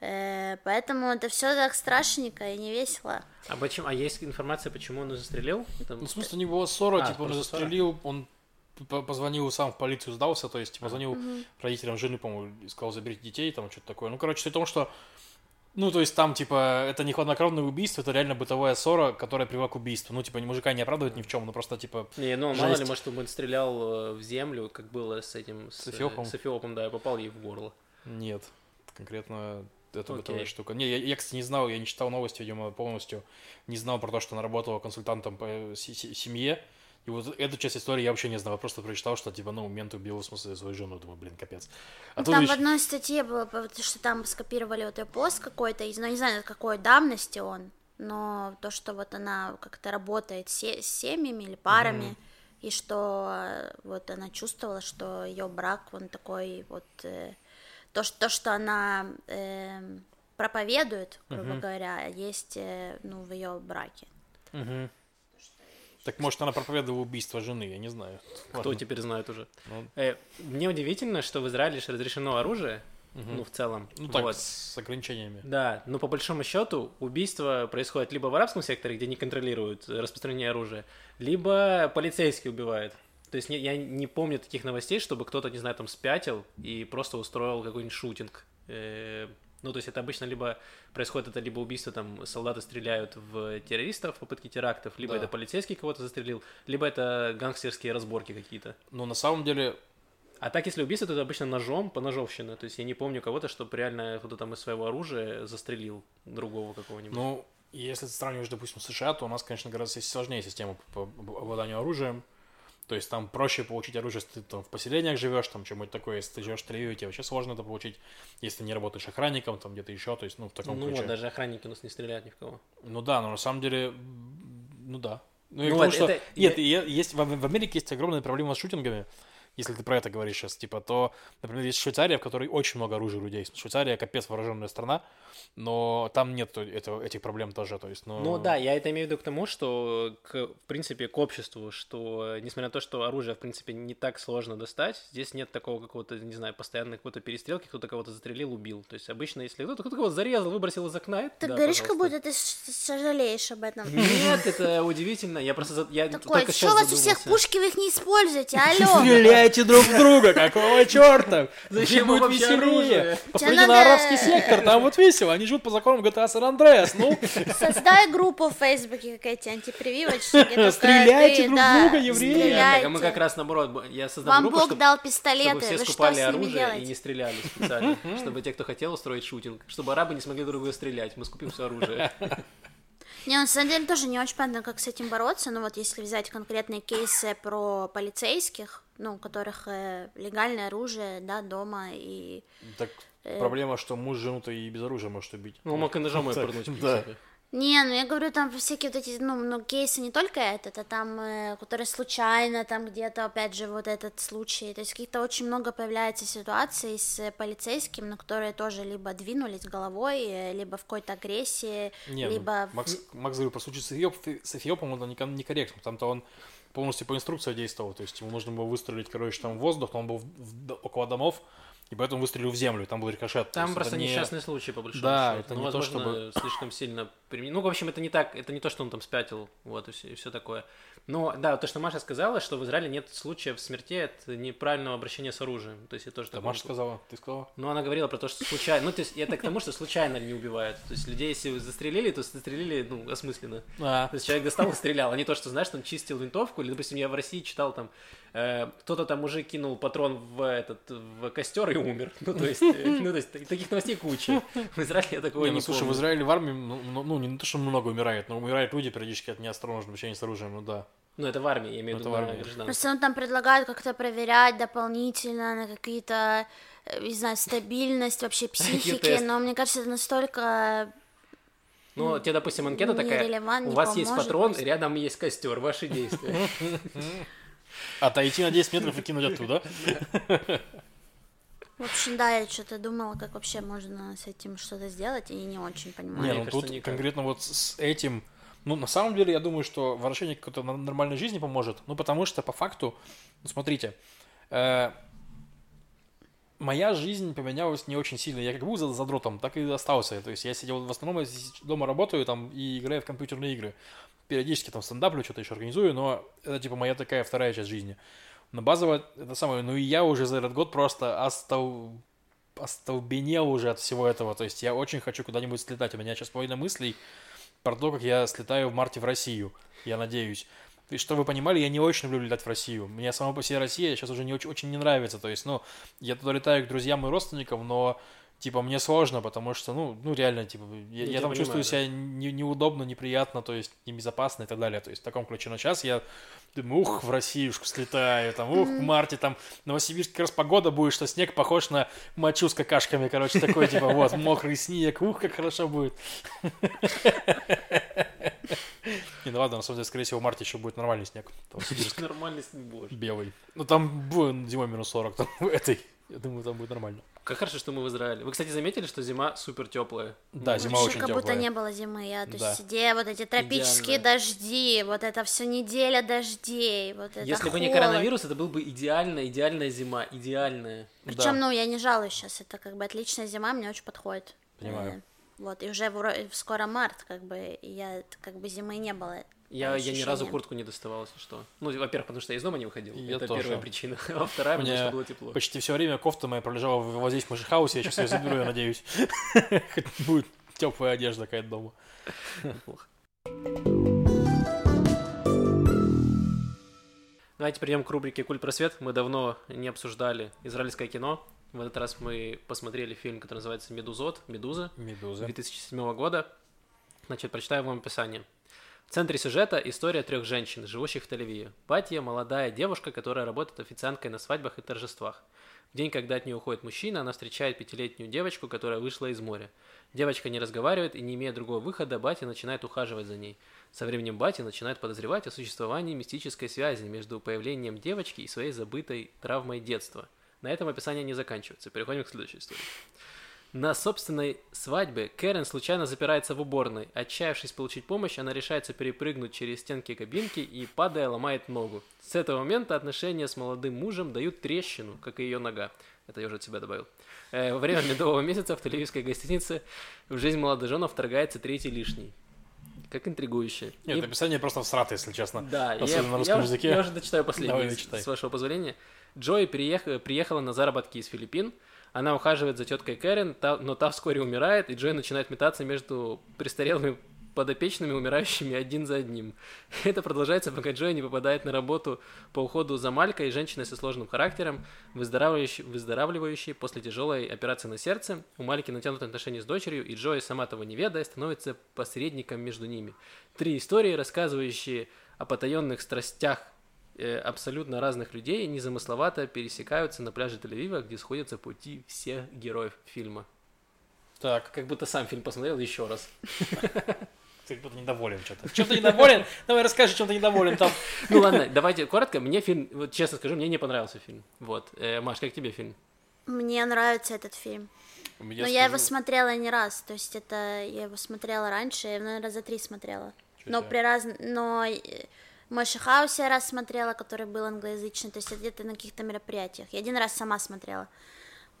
S3: Э, поэтому это все так страшненько и не весело.
S1: А почему? А есть информация, почему он застрелил? Там-
S2: Ну, в смысле, у него ссора,
S1: А,
S2: типа, он застрелил, он позвонил сам в полицию, сдался, то есть, типа, звонил родителям жены, по-моему, и сказал, заберите детей, там, что-то такое. Ну, короче, суть в том, что ну, то есть там, типа, это не хладнокровное убийство, это реально бытовая ссора, которая привела к убийству. Ну, типа, мужика не оправдывает ни в чем, ну, просто, типа,
S1: Не, ну мало ли,
S2: Жесть.
S1: может, он стрелял э, в землю, как было с этим... С,
S2: С Эфиопом?
S1: э, С Эфиопом, да, и попал ей в горло.
S2: нет. Конкретно это
S1: Окей.
S2: бытовая штука. Не, я, я, кстати, не знал, я не читал новости, видимо, полностью. Не знал про то, что она работала консультантом по се- семье. И вот эту часть истории я вообще не знал. Я просто прочитал, что, типа, ну, мент убил, в смысле, свою жену. Думаю, блин, капец. А
S3: Ну, там
S2: видишь-
S3: в одной статье было, что там скопировали вот ее пост какой-то, из- ну, не знаю, какой давности он, но то, что вот она как-то работает с семьями или парами, и что э, вот она чувствовала, что ее брак, он такой вот, э, то, что, то, что она эм, проповедует, грубо говоря, есть, э, ну, в ее браке.
S2: Мгм. Так может она проповедовала убийство жены, я не знаю.
S1: Кто
S2: Ладно.
S1: теперь знает уже?
S2: Ну.
S1: Э, мне удивительно, что в Израиле же разрешено оружие, ну, в целом.
S2: Ну так,
S1: Вот.
S2: с ограничениями.
S1: Да, но по большому счету убийство происходит либо в арабском секторе, где не контролируют распространение оружия, либо полицейский убивает. То есть не- я не помню таких новостей, чтобы кто-то, не знаю, там спятил и просто устроил какой-нибудь шутинг. Э, Ну, то есть это обычно либо происходит это либо убийство, там солдаты стреляют в террористов, попытки терактов, либо
S2: Да.
S1: это полицейский кого-то застрелил, либо это гангстерские разборки какие-то.
S2: Но на самом деле,
S1: А так, если убийство, то это обычно ножом по ножовщине. То есть я не помню кого-то, чтобы реально кто-то там из своего оружия застрелил другого какого-нибудь.
S2: ну, если ты сравниваешь, допустим, США, то у нас, конечно, гораздо сложнее система по обладанию оружием. То есть там проще получить оружие, если ты там в поселениях живешь, там что-нибудь такое, если ты живешь в Тель-Авиве, тебе вообще сложно это получить, если ты не работаешь охранником, там где-то еще, то есть, ну, в таком
S1: Ну
S2: ключе.
S1: вот, даже охранники у нас не стреляют ни в кого.
S2: Ну да, но на самом деле, ну да. Ну, и
S1: Ну
S2: потому
S1: вот
S2: что...
S1: это-
S2: Нет,
S1: я-
S2: и есть, в, в Америке есть огромная проблема с шутингами, если ты про это говоришь сейчас, типа, то, например, есть Швейцария, в которой очень много оружия людей. Швейцария капец вооруженная страна, но там нет этого, этих проблем тоже, то есть, ну...
S1: Ну да, я это имею в виду к тому, что, к, в принципе, к обществу, что, несмотря на то, что оружие, в принципе, не так сложно достать, здесь нет такого какого-то, не знаю, постоянной какой-то перестрелки, кто-то кого-то застрелил, убил. То есть обычно, если кто-то, кто-то кого-то зарезал, выбросил из окна, это
S3: Ты
S1: да,
S3: говоришь, как
S1: пожалуйста.
S3: будто ты сожалеешь об этом.
S1: Нет, это удивительно. Я просто я
S3: Такой, что у вас у всех пушки, вы их не используете, алло.
S2: Стреляйте друг в друга, какого черта?
S1: Зачем
S2: будет
S1: вам
S2: веселее. Посмотрите на арабский (laughs) сектор, там вот весело, они живут по законам GTA San Andreas, ну,
S3: Создай группу в Фейсбуке, как эти антипрививочники.
S2: Стреляйте друг друга, евреи.
S1: а мы как раз наоборот, я создам
S3: Вам
S1: группу,
S3: Бог
S1: чтоб-
S3: дал
S1: чтобы
S3: пистолеты,
S1: все
S3: вы что
S1: скупали
S3: с ними
S1: оружие и не стреляли специально, чтобы те, кто хотел устроить шутинг, чтобы арабы не смогли друг друга стрелять, мы скупим все оружие. (laughs)
S3: Не, на самом деле тоже не очень понятно, как с этим бороться, но вот если взять конкретные кейсы про полицейских, ну, у которых э, легальное оружие, да, дома, и
S2: Так
S3: Э.
S2: проблема, что муж жену-то и без оружия может убить.
S1: Ну, мог и ножом ее пырнуть,
S2: да.
S3: Не, ну я говорю, там всякие вот эти, ну, ну кейсы не только этот, а там, э, которые случайно, там где-то, опять же, вот этот случай, то есть каких-то очень много появляется ситуаций с э, полицейским, но которые тоже либо двинулись головой, э, либо в какой-то агрессии,
S2: Не, ну,
S3: либо... в-
S2: Макс, Макс говорил про случай с, Эфиоп, с Эфиопом, он некорректно, там-то он полностью по инструкции действовал, то есть ему нужно было выстрелить, короче, там в воздух, но он был в- в- около домов, и поэтому выстрелил в землю, и там был рикошет.
S1: Там
S2: есть
S1: просто
S2: не-
S1: несчастный случай, по большому
S2: Да,
S1: счету.
S2: это
S1: ну,
S2: не то,
S1: возможно, слишком сильно... примен- Ну, в общем, это не так, это не то, что он там спятил, вот, и все, такое. Но, да, то, что Маша сказала, что в Израиле нет случаев смертей от неправильного обращения с оружием. То есть это тоже
S2: Да, Маша сказала, ты сказала?
S1: Ну, она говорила про то, что случайно... Ну, то есть это к тому, что случайно не убивают. То есть людей, если застрелили, то застрелили, ну, осмысленно.
S2: А,
S1: То есть человек достал и стрелял, а не то, что, знаешь, там чистил винтовку, или, допустим, я в России читал там, э, кто-то там мужик кинул патрон в этот, в костер и умер. Ну, то есть, э, ну, то есть та- таких новостей куча. В Израиле я такого
S2: не,
S1: не,
S2: ну слушай, в. Израиле в армии, ну, ну, ну, не то, что много умирает, но умирают люди периодически от неосторожного обращения с оружием, ну да.
S1: Ну, это в армии, я имею в виду
S2: в армии.
S1: гражданском.
S3: Просто он там предлагают как-то проверять дополнительно на какие-то, э, не знаю, стабильность вообще (laughs) психики, но мне кажется, это настолько...
S1: Ну, тебе, допустим, анкета такая, у вас есть
S3: поможет
S1: патрон,
S3: просто.
S1: рядом есть костер, ваши действия. (laughs)
S2: Отойти на 10 метров и кинуть оттуда.
S3: В общем, да, я что-то думала, как вообще можно с этим что-то сделать, и не очень понимаю.
S2: Не, ну
S1: кажется,
S2: тут
S1: никак.
S2: конкретно вот с этим, ну, на самом деле, я думаю, что возвращение к какой-то нор- нормальной жизни поможет, ну, потому что, по факту, ну, смотрите, э, моя жизнь поменялась не очень сильно, я как был за- задротом, так и остался, то есть я сидел, в основном я дома работаю там и играю в компьютерные игры, периодически там стендаплю, что-то еще организую, но это, типа, моя такая вторая часть жизни. Но базово это самое, ну, и я уже за этот год просто остал остолбенел уже от всего этого. То есть я очень хочу куда-нибудь слетать. У меня сейчас половина мыслей про то, как я слетаю в марте в Россию. Я надеюсь. И что вы понимали, я не очень люблю летать в Россию. Мне сама по себе Россия сейчас уже не очень, очень не нравится. То есть, ну, я туда летаю к друзьям и родственникам, но типа мне сложно, потому что, ну, ну реально, типа, я,
S1: Ну,
S2: я
S1: я
S2: там
S1: понимаю,
S2: чувствую
S1: да.
S2: себя не- неудобно, неприятно, то есть небезопасно и так далее. То есть в таком ключе. Но сейчас я думаю, ух, в Россиюшку слетаю, там, ух, в марте там в Новосибирске как раз погода будет, что снег похож на мочу с какашками, короче, такой, типа, вот, мокрый снег, ух, как хорошо будет. Не, ну ладно, на самом деле, скорее всего, в марте еще будет нормальный снег.
S1: Нормальный снег, боже.
S2: Белый. Ну, там будет зимой минус 40, там, в этой. Я думаю, там будет нормально.
S1: Как хорошо, что мы в Израиле. Вы, кстати, заметили, что зима супер теплая?
S2: Да, зима
S3: Вообще
S2: очень
S3: как будто
S2: теплая.
S3: не было зимы, я, то
S2: Да.
S3: есть где вот эти тропические
S1: Идеально.
S3: дожди, вот это все неделя дождей, вот это
S1: Если бы не
S3: холод.
S1: коронавирус, это был бы идеальная, идеальная зима, идеальная.
S3: Причем,
S2: Да.
S3: ну, я не жалуюсь сейчас, это как бы отличная зима, мне очень подходит.
S2: Понимаю.
S3: Вот, и уже скоро март, как бы, я, как бы зимы не было.
S1: Я, я ни разу куртку не доставал, если что. Ну, во-первых, потому что я из дома не выходил.
S2: Я
S1: это
S2: тоже.
S1: первая причина. (laughs) А вторая, потому что было тепло.
S2: почти все время кофта моя пролежала вот здесь в Мышехаусе, я сейчас ее заберу, я надеюсь. (laughs) Хоть будет теплая одежда какая-то дома.
S1: Давайте перейдем к рубрике «Культ просвет». Мы давно не обсуждали израильское кино. В этот раз мы посмотрели фильм, который называется «Медузот», «Медуза»,
S2: Медуза.
S1: 2007 года. Значит, прочитаю вам описание. В центре сюжета история трех женщин, живущих в Тель-Авиве. Батия – молодая девушка, которая работает официанткой на свадьбах и торжествах. В день, когда от нее уходит мужчина, она встречает пятилетнюю девочку, которая вышла из моря. Девочка не разговаривает и, не имея другого выхода, Батя начинает ухаживать за ней. Со временем Батя начинает подозревать о существовании мистической связи между появлением девочки и своей забытой травмой детства. На этом описание не заканчивается. Переходим к следующей истории. На собственной свадьбе Кэрен случайно запирается в уборной. Отчаявшись получить помощь, она решается перепрыгнуть через стенки кабинки и, падая, ломает ногу. С этого момента отношения с молодым мужем дают трещину, как и ее нога. Это я уже от себя добавил. Э, Во время (laughs) медового месяца в телевизской гостинице в жизнь молодоженов вторгается третий лишний. Как интригующе.
S2: Нет,
S1: И-
S2: описание просто всрато, если честно.
S1: да, я,
S2: Особенно на
S1: я
S2: русском
S1: уже-
S2: языке.
S1: я уже дочитаю последний, (laughs)
S2: Давай,
S1: с- с вашего позволения. Джой переех- приехала на заработки из Филиппин. Она ухаживает за теткой Кэрен, та- но та вскоре умирает, и Джой начинает метаться между престарелыми подопечными, умирающими один за одним. (laughs) Это продолжается, пока Джой не попадает на работу по уходу за Малькой, женщиной со сложным характером, выздоравливающей, выздоравливающей после тяжелой операции на сердце. У Мальки натянуты отношения с дочерью, и Джой, сама того не ведая, становится посредником между ними. Три истории, рассказывающие о потаенных страстях абсолютно разных людей, незамысловато пересекаются на пляже Тель-Авива, где сходятся пути всех героев фильма.
S2: Так,
S1: Как будто сам фильм посмотрел еще раз. (laughs)
S2: ты как будто недоволен что-то. Чем ты недоволен? Давай расскажи, чем ты недоволен там. (laughs)
S1: Ну ладно, давайте коротко. Мне фильм, вот честно скажу, мне не понравился фильм. Вот. Э, Маш, как тебе фильм?
S3: Мне нравится этот фильм.
S2: Я
S3: Но я его
S2: скажу,
S3: смотрела не раз, то есть это я его смотрела раньше, я, наверное, раза три смотрела.
S2: Чё
S3: Но при раз... Но Хаус я раз смотрела, который был англоязычный, то есть где-то на каких-то мероприятиях. Я один раз сама смотрела.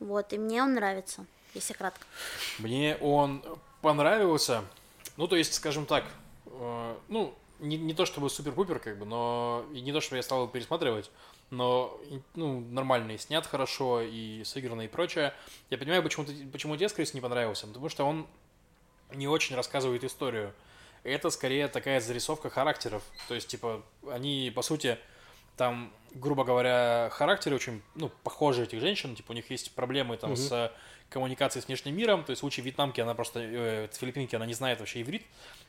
S3: Вот, и мне он нравится, если кратко.
S2: Мне он понравился. Ну, то есть, скажем так, э, ну, не, не то чтобы супер-пупер, как бы, но и не то, чтобы я стал его пересматривать, но ну, нормально и снят хорошо, и сыграно, и прочее. Я понимаю, почему, почему тебе, скорее всего, не понравился, потому что он не очень рассказывает историю. Это скорее такая зарисовка характеров. То есть, типа, они, по сути, там, грубо говоря, характеры очень, ну, похожи этих женщин. Типа, у них есть проблемы там
S1: Мгм.
S2: с коммуникацией с внешним миром. То есть, в случае вьетнамки, она просто, э, филиппинки, она не знает вообще иврит.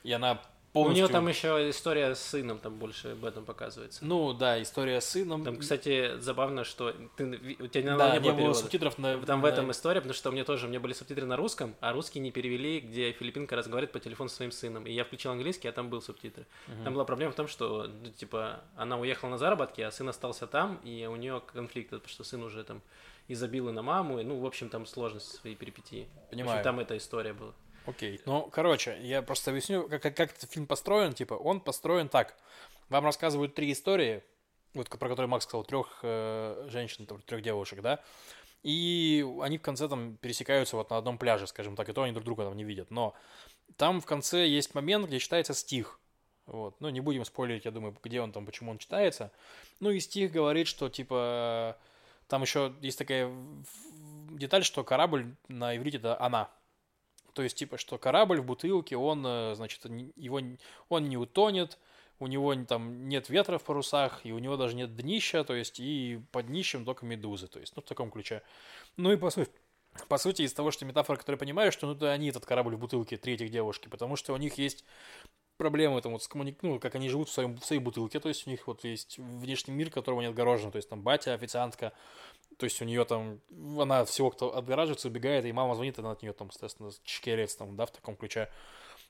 S2: И она
S1: У
S2: полностью...
S1: нее там еще история с сыном, там больше об этом показывается.
S2: Ну, да, история с сыном.
S1: Там, кстати, забавно, что ты, у тебя не,
S2: да,
S1: не
S2: не
S1: было
S2: было
S1: перевода.
S2: субтитров на...
S1: Там в этом история, потому что у меня тоже, у меня были субтитры на русском, а русские не перевели, где филиппинка разговаривает по телефону со своим сыном. И я включил английский, а там был субтитры. Там была проблема в том, что, ну, типа, она уехала на заработки, а сын остался там, и у нее конфликт, потому что сын уже там и забил и на маму, и, ну, в общем, там сложности свои перипетии. В
S2: Понимаю.
S1: общем, там эта история была.
S2: Окей. Ну, короче, я просто объясню, как, как, как этот фильм построен. Типа, он построен так. Вам рассказывают три истории, вот про которые Макс сказал, трех э, женщин, трех девушек, да, и они в конце там пересекаются вот на одном пляже, скажем так, и то они друг друга там не видят. Но там в конце есть момент, где читается стих. Вот. Ну, не будем спойлерить, я думаю, где он там, почему он читается. Ну, и стих говорит, что, типа, там еще есть такая деталь, что корабль на иврите это «она». То есть, типа, что корабль в бутылке, он, э, значит, его, он не утонет, у него там нет ветра в парусах, и у него даже нет днища, то есть, и под днищем только медузы, то есть, ну, в таком ключе. Ну, и по сути, по сути, из того, что метафора, которую я понимаю, что, ну, это они этот корабль в бутылке, три этих девушки, потому что у них есть проблемы там вот с коммуник... ну, как они живут в, своем, в своей бутылке, то есть у них вот есть внешний мир, которого не отгорожен, то есть там батя, официантка, то есть у нее там, она всего, кто отгораживается, убегает, и мама звонит, она от нее там, естественно, чекерец там, да, в таком ключе.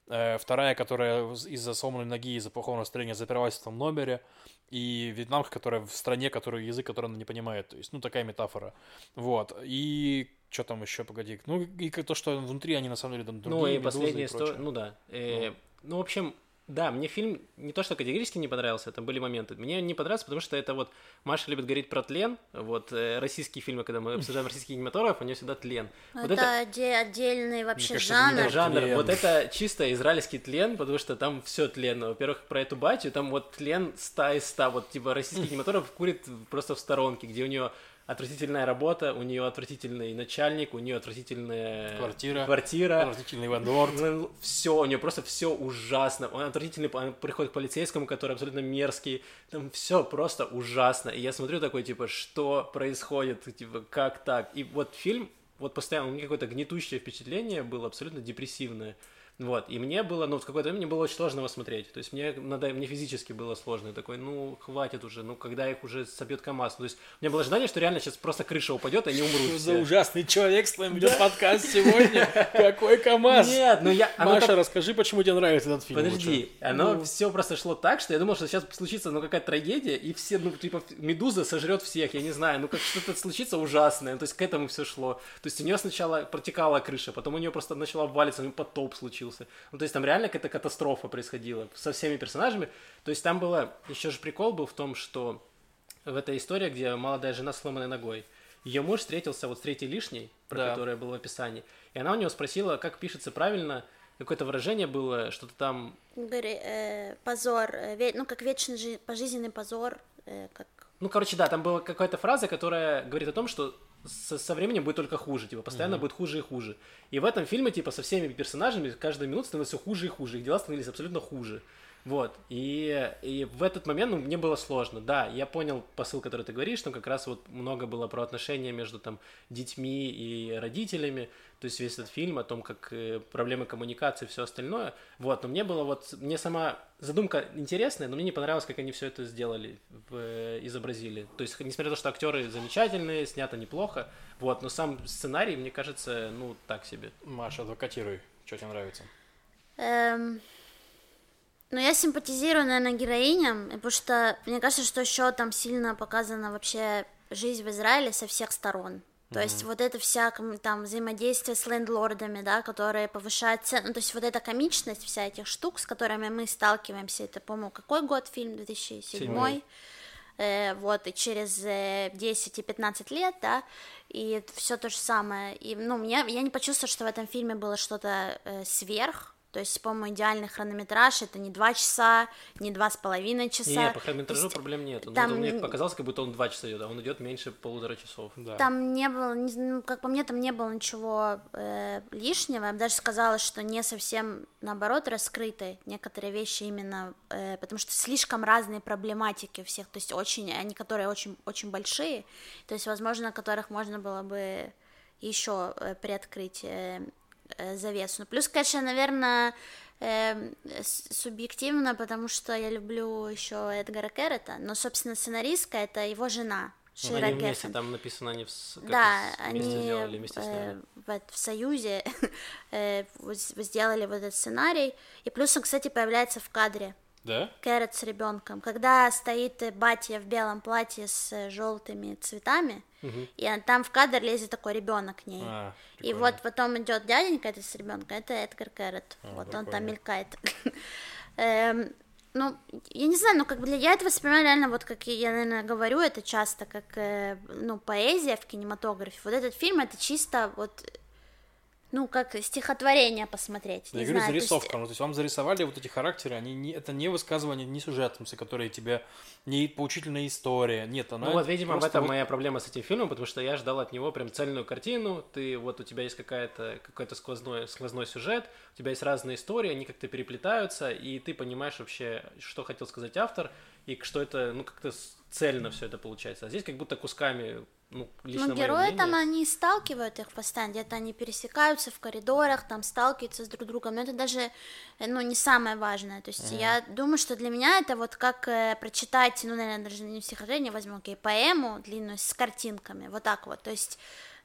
S2: Э, Вторая, которая из- из-за сломанной ноги, из-за плохого настроения запиралась в том номере. И вьетнамка, которая в стране, которую язык, который она не понимает. То есть, ну, такая метафора. Вот. И что там еще, погоди. Ну, и то, что внутри они на самом деле там другие
S1: Ну и последняя история, ну да. Э, ну, в общем, да, мне фильм не то, что категорически не понравился, там были моменты. Мне не понравился, потому что это вот Маша любит говорить про тлен. Вот э, российские фильмы, когда мы обсуждаем российский кинематограф, у нее всегда тлен. Вот
S3: это оде- отдельный вообще
S2: кажется,
S3: жанр.
S2: это
S1: жанр.
S2: тлен.
S1: Вот это чисто израильский тлен, потому что там все тлен. Во-первых, про эту батю, там вот тлен 100 из 100. Вот типа российский (laughs) кинематограф курит просто в сторонке, где у нее отвратительная работа, у нее отвратительный начальник, у нее отвратительная
S2: Квартира.
S1: квартира.
S2: Отвратительный лендлорд.
S1: Все, у нее просто все ужасно. Он отвратительный, он приходит к полицейскому, который абсолютно мерзкий. Там все просто ужасно. И я смотрю такой, типа, что происходит, типа, как так? И вот фильм, вот постоянно, у меня какое-то гнетущее впечатление было, абсолютно депрессивное. Вот, и мне было, ну, в какое-то время мне было очень сложно его смотреть. То есть мне, надо, мне физически было сложно. Я такой, ну, хватит уже, ну, когда их уже собьет КамАЗ. То есть у меня было ожидание, что реально сейчас просто крыша упадет, и они умрут
S2: Что за ужасный человек с нами ведет подкаст сегодня? (laughs) Какой КамАЗ?
S1: Нет, ну я...
S2: Маша, расскажи, почему тебе нравится этот фильм
S1: Подожди, оно
S2: Ну.
S1: все просто шло так, что я думал, что сейчас случится, ну, какая-то трагедия, и все, ну, типа, медуза сожрет всех, я не знаю, ну, как что-то случится ужасное, ну, то есть к этому все шло. То есть у нее сначала протекала крыша, потом у нее просто начала обвалиться, у нее потоп случился. Ну, то есть там реально какая-то катастрофа происходила со всеми персонажами. То есть там было, еще же прикол был в том, что в этой истории, где молодая жена с сломанной ногой, ее муж встретился вот с третьей лишней, про
S2: Да.
S1: которое было в описании, и она у него спросила, как пишется правильно, какое-то выражение было, что-то там
S3: Говори, э, позор, э, ну как вечный жи- пожизненный позор, э, как
S1: Ну, короче, да, там была какая-то фраза, которая говорит о том, что со, со временем будет только хуже, типа, постоянно будет хуже и хуже. И в этом фильме, типа, со всеми персонажами каждую минуту становится все хуже и хуже, их дела становились абсолютно хуже. Вот, и, и в этот момент ну, мне было сложно. Да, я понял посыл, который ты говоришь, что как раз вот много было про отношения между там детьми и родителями, то есть весь этот фильм о том, как э, проблемы коммуникации и все остальное. Вот, но мне было вот, мне сама задумка интересная, но мне не понравилось, как они все это сделали, в, э, изобразили. То есть, несмотря на то, что актеры замечательные, снято неплохо, вот, но сам сценарий, мне кажется, ну, так себе.
S2: Маша, адвокатируй, что тебе нравится.
S3: Эм, ну, я симпатизирую, наверное, героиням, потому что мне кажется, что еще там сильно показана вообще жизнь в Израиле со всех сторон. То есть вот это вся там взаимодействие с лендлордами, да, которые повышают цену, ну, то есть вот эта комичность вся этих штук, с которыми мы сталкиваемся, это, по-моему, какой год фильм, 2007
S1: Седьмой.
S3: э, вот, и через э, 10 и 15 лет, да, и все то же самое, и, ну, мне, я не почувствовала, что в этом фильме было что-то э, сверх, то есть, по-моему, идеальный хронометраж это не два часа, не два с половиной часа.
S1: Не, по хронометражу проблем нет.
S3: там-
S1: Ну, мне показалось, как будто он два часа идет, а он идет меньше полутора часов.
S2: Да.
S3: Там не было, ну, как по мне, там не было ничего э, лишнего. Я бы даже сказала, что не совсем наоборот раскрыты некоторые вещи именно, э, потому что слишком разные проблематики у всех, то есть очень, они которые очень, очень большие, то есть, возможно, на которых можно было бы еще э, приоткрыть э, завесу. Ну, плюс, конечно, наверное, э, субъективно, потому что я люблю еще Эдгара Керрета, но, собственно, сценаристка это его жена.
S1: Ну,
S3: Шира
S1: они вместе там написано, они в,
S3: Да, они
S1: сделали, вместе
S3: э, в, в Союзе (laughs) э, сделали вот этот сценарий. И плюс он, кстати, появляется в кадре.
S2: Да?
S3: Кэррот с ребенком. Когда стоит э, батя в белом платье с желтыми цветами, и он- там в кадр лезет такой ребенок к ней.
S2: А,
S3: и вот потом идет дяденька это с ребенком, это Эдгар Кэррот.
S2: А,
S3: вот он
S2: прикольно.
S3: там мелькает. (laughs) Эм, Ну, я не знаю, но как бы я это воспринимаю реально, вот как я, наверное, говорю, это часто как, э, ну, поэзия в кинематографе. Вот этот фильм, это чисто вот, ну, как стихотворение посмотреть.
S2: Я
S3: не
S2: говорю,
S3: знаю, то есть-
S2: зарисовка. Ну, то есть вам зарисовали вот эти характеры, они не, это не высказывание, не сюжетницы, которые тебе, не поучительная история. Нет, она
S1: Ну вот, видимо, в
S2: просто
S1: этом
S2: вот-
S1: моя проблема с этим фильмом, потому что я ждал от него прям цельную картину. Ты вот у тебя есть какая-то какой-то сквозной, сквозной сюжет, у тебя есть разные истории, они как-то переплетаются, и ты понимаешь вообще, что хотел сказать автор, и что это, ну, как-то цельно все это получается. А здесь как будто кусками, ну, лично
S3: Ну,
S1: моё
S3: герои там,
S1: мнение.
S3: они сталкивают их постоянно, где-то они пересекаются в коридорах, там сталкиваются с друг другом, но это даже, э, ну, не самое важное, то есть я думаю, что для меня это вот как э, прочитать, ну, наверное, даже не стихотворение, возьму, окей, поэму длинную с картинками, вот так вот, то есть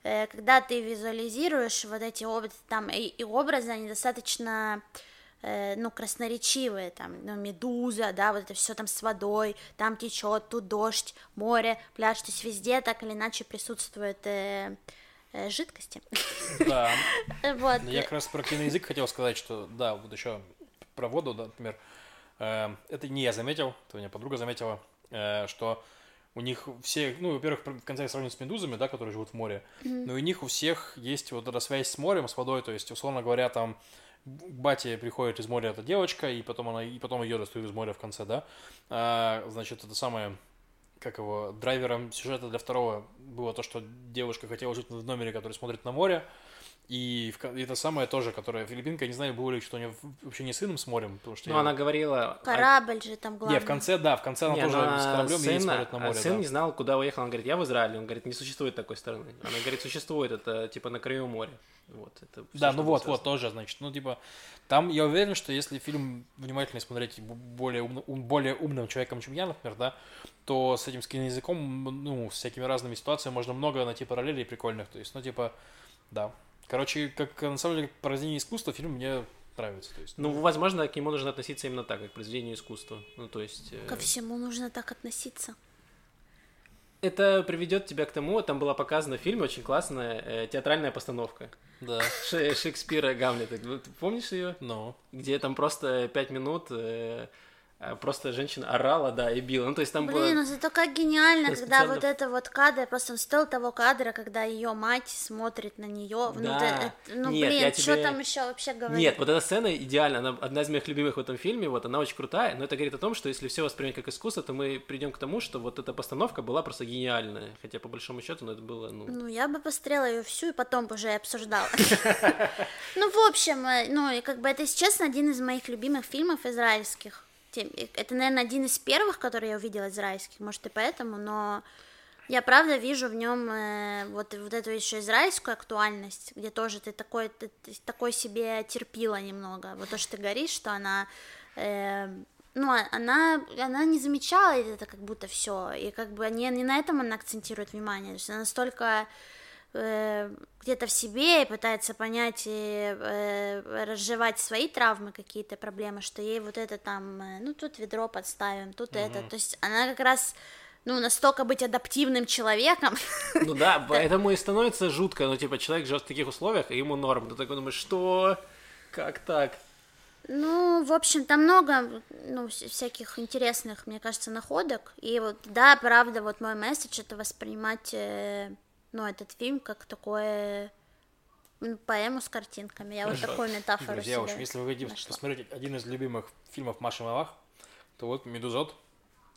S3: э, когда ты визуализируешь вот эти образы, там, и, и образы, они достаточно э, ну, красноречивые, там, ну, медуза, да, вот это все там с водой, там течет, тут дождь, море, пляж, то есть везде так или иначе присутствуют э, э, жидкости.
S2: Да. (laughs)
S3: Вот.
S2: Я как раз про киноязык хотел сказать, что да, вот еще про воду, да, например, э, это не я заметил, это у меня подруга заметила, э, что у них все, ну, во-первых, в конце я сравню с медузами, да, которые живут в море, но у них у всех есть вот эта связь с морем, с водой, то есть, условно говоря, там бате приходит из моря эта девочка, и потом она, и потом ее достают из моря в конце, да, А, значит, это самое, как его, драйвером сюжета для второго было то, что девушка хотела жить в номере, который смотрит на море, и, в это самое тоже, которое филиппинка, я не знаю, было ли что у нее вообще не сыном с морем, потому что...
S1: Ну,
S2: я-
S1: она говорила... а-
S3: Корабль же там главный.
S2: Не, в конце, да, в конце она
S1: Не,
S2: тоже
S1: ну,
S2: с
S1: а
S2: кораблем
S1: сын,
S2: едет, смотрит на
S1: а
S2: море,
S1: сын
S2: да.
S1: не знал, куда уехал. Он говорит, я в Израиле. Он говорит, не существует такой страны. Она говорит, существует, это типа на краю моря. Вот, это всё,
S2: Да, ну вот,
S1: связано.
S2: вот, тоже, значит, ну, типа, там я уверен, что если фильм внимательно смотреть более, умно- ум- более умным человеком, чем я, например, да, то с этим киноязыком, ну, с всякими разными ситуациями можно много найти параллелей прикольных, то есть, ну, типа, да. Короче, как, на самом деле, как произведение искусства фильм мне нравится, то есть,
S1: Ну, возможно, к нему нужно относиться именно так, как к произведению искусства. Ну, то есть... э,
S3: Ко всему нужно так относиться.
S1: Это приведет тебя к тому, там была показана в фильме очень классная э, театральная постановка
S2: да,
S1: Ше- Шекспира Гамлета. Ну, Ты помнишь ее?
S2: ну,
S1: Где там просто пять минут э, просто женщина орала, да, и била. Ну, то есть там
S3: Блин,
S1: было...
S3: ну зато как гениально, когда
S1: специально-
S3: вот это вот кадр, просто стоил того кадра, когда ее мать смотрит на нее. Ну,
S1: Да.
S3: ты- это- ну
S1: Нет,
S3: блин, что
S1: тебе-
S3: там еще вообще говорить?
S1: Нет, вот эта сцена идеальна, она одна из моих любимых в этом фильме, вот она очень крутая, но это говорит о том, что если все воспринять как искусство, то мы придем к тому, что вот эта постановка была просто гениальная, хотя по большому счету, ну, это было, ну,
S3: Ну, я бы посмотрела ее всю и потом уже обсуждала. (laughs) Ну, в общем, э, ну, и как бы это, если честно, один из моих любимых фильмов израильских. Это, наверное, один из первых, которые я увидела израильских, может, и поэтому, но я правда вижу в нем вот, вот эту еще израильскую актуальность, где тоже ты такой, ты, ты такой себе терпила немного. Вот то, что ты говоришь, что она э, ну, а- она, она не замечала это как будто все, и как бы не, не на этом она акцентирует внимание, то есть она настолько э, где-то в себе и пытается понять и э, разжевать свои травмы, какие-то проблемы, что ей вот это там, э, ну, тут ведро подставим, тут это, то есть она как раз, ну, настолько быть адаптивным человеком, (laughs)
S1: ну да, поэтому и становится жутко, ну, типа, человек живет в таких условиях, и ему норм, ты такой думаешь, что, как так?
S3: Ну, в общем, там много, ну, вс- всяких интересных, мне кажется, находок. И вот, да, правда, вот мой месседж это воспринимать, э, ну, этот фильм как такое поэму с картинками. Я вот
S2: Хорошо.
S3: такую метафору
S2: Друзья,
S3: себе
S2: уж если вы хотите
S3: нашла.
S2: посмотреть один из любимых фильмов Маши Малах, то вот «Медузот».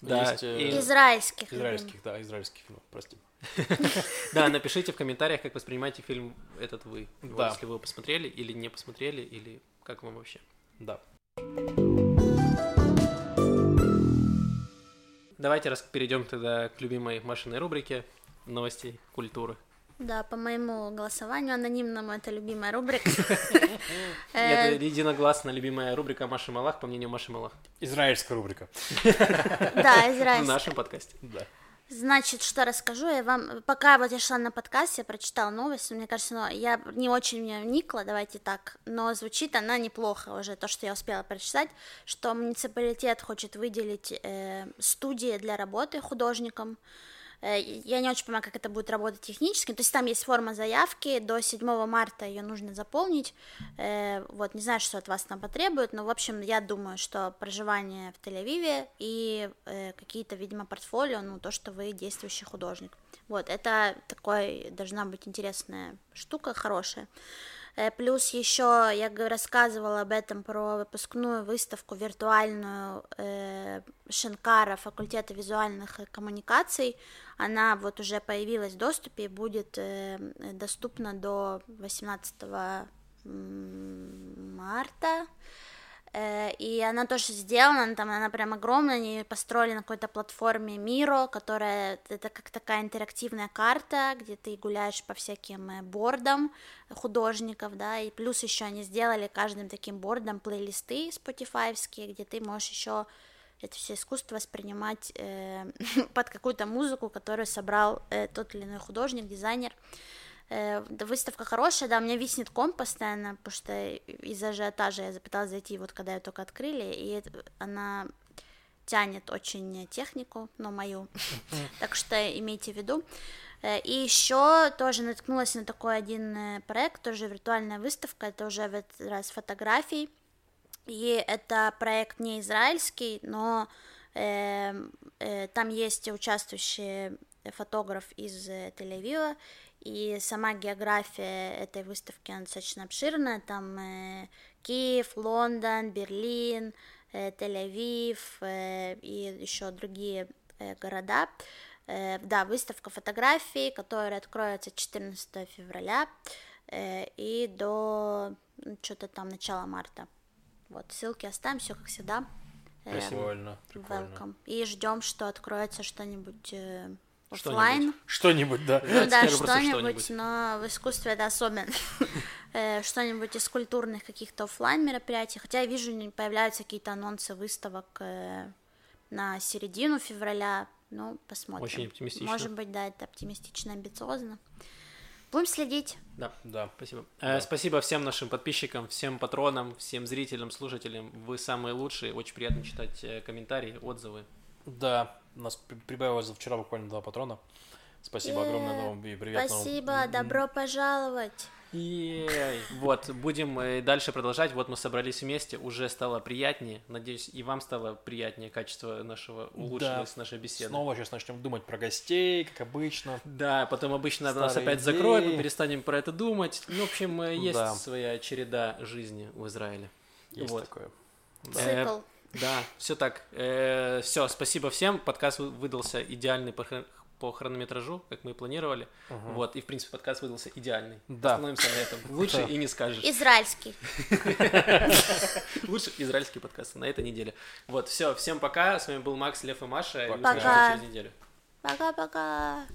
S1: Да,
S2: Есть, э,
S1: и-
S3: Израильских.
S2: израильских, да, израильских фильмов, прости. (laughs)
S1: Да, напишите в комментариях, как воспринимаете фильм этот вы, Вот если вы его посмотрели или не посмотрели, или как вам вообще.
S2: Да.
S1: Давайте раз перейдем тогда к любимой Машиной рубрике новостей культуры.
S3: Да, по моему голосованию анонимному это любимая рубрика. (laughs)
S1: Это единогласно любимая рубрика Маши Малах, по мнению Маши Малах,
S2: Израильская рубрика.
S3: Да,
S1: в
S3: израильских.
S1: нашем подкасте.
S2: Да.
S3: Значит, что расскажу я вам. Пока вот я шла на подкаст, я прочитала новость, мне кажется, ну, я не очень в неё вникла, давайте так, но звучит она неплохо уже, то, что я успела прочитать, что муниципалитет хочет выделить э, студии для работы художникам. Э, Я не очень понимаю, как это будет работать технически. То есть там есть форма заявки, до 7 марта ее нужно заполнить. Э, Вот, не знаю, что от вас там потребуют, но, в общем, я думаю, что проживание в Тель-Авиве и э, какие-то, видимо, портфолио, ну, то, что вы действующий художник. Вот, это такой, должна быть интересная штука, хорошая. Э, Плюс еще я рассказывала об этом про выпускную выставку виртуальную э, Шенкара факультета визуальных коммуникаций. Она вот уже появилась в доступе и будет э, доступна до 18 м, марта. Э, И она тоже сделана, там она прям огромная, они построили на какой-то платформе Миро, которая это как такая интерактивная карта, где ты гуляешь по всяким э, бордам художников, да, и плюс еще они сделали каждым таким бордом плейлисты спотифаевские, где ты можешь еще это все искусство воспринимать э, (laughs) под какую-то музыку, которую собрал э, тот или иной художник, дизайнер. Э, да, выставка хорошая, да, у меня виснет комп постоянно, потому что из-за ажиотажа я запыталась зайти, вот когда ее только открыли, и это- она тянет очень технику, но мою, (laughs) так что имейте в виду. Э, И еще тоже наткнулась на такой один э, проект, тоже виртуальная выставка, это уже в этот раз фотографий, и это проект не израильский, но эм, э, там есть участвующий фотограф из э, Тель-Авива, и сама география этой выставки она достаточно обширная, там э, Киев, Лондон, Берлин, э, Тель-Авив э, и еще другие э, города. Э, да, выставка фотографий, которая откроется 14 февраля э, и до что-то там начала марта. Вот, ссылки оставим, все как всегда. Э,
S2: Прикольно, прикольно.
S3: welcome. И ждем, что откроется что-нибудь э,
S1: Что-нибудь.
S2: да.
S3: Ну да, что-нибудь, но в искусстве это особенно. (laughs) Э, Что-нибудь из культурных каких-то оффлайн мероприятий. Хотя я вижу, не появляются какие-то анонсы выставок э, на середину февраля. Ну, посмотрим.
S1: Очень оптимистично.
S3: Может быть, да, это оптимистично, амбициозно. Будем следить.
S1: Да,
S2: Да.
S1: спасибо. Э, спасибо всем нашим подписчикам, всем патронам, всем зрителям, слушателям. Вы самые лучшие. Очень приятно читать э, комментарии, отзывы.
S2: Да, у нас при- прибавилось за вчера буквально два патрона. Спасибо огромное
S3: Е,
S2: вам и привет. новым-
S3: Спасибо, добро пожаловать.
S1: Ей. Вот, будем э, дальше продолжать. Вот мы собрались вместе, уже стало приятнее. Надеюсь, и вам стало приятнее, качество нашего улучшилось, наша беседа.
S2: Снова сейчас начнем думать про гостей, как обычно.
S1: Да, потом обычно нас
S2: Старые
S1: опять закроют, мы
S2: идеи.
S1: перестанем про это думать. Ну, в общем, э, есть
S2: Да.
S1: своя череда жизни в Израиле.
S2: Есть
S1: Вот.
S2: такое.
S1: Э,
S3: Цикл.
S1: Да, все так. все, спасибо всем. Подкаст вы- выдался идеальный по, хрон- по хронометражу, как мы и планировали. Вот, и в принципе подкаст выдался идеальный.
S2: Да.
S1: Остановимся на этом. Лучше
S2: Да.
S1: и не скажешь.
S3: Израильский. (laughs)
S1: Лучше израильский подкаст на этой неделе. Вот, все, всем пока. С вами был Макс, Лев и Маша. И
S2: Пока.
S1: услышимся через неделю.
S3: Пока-пока.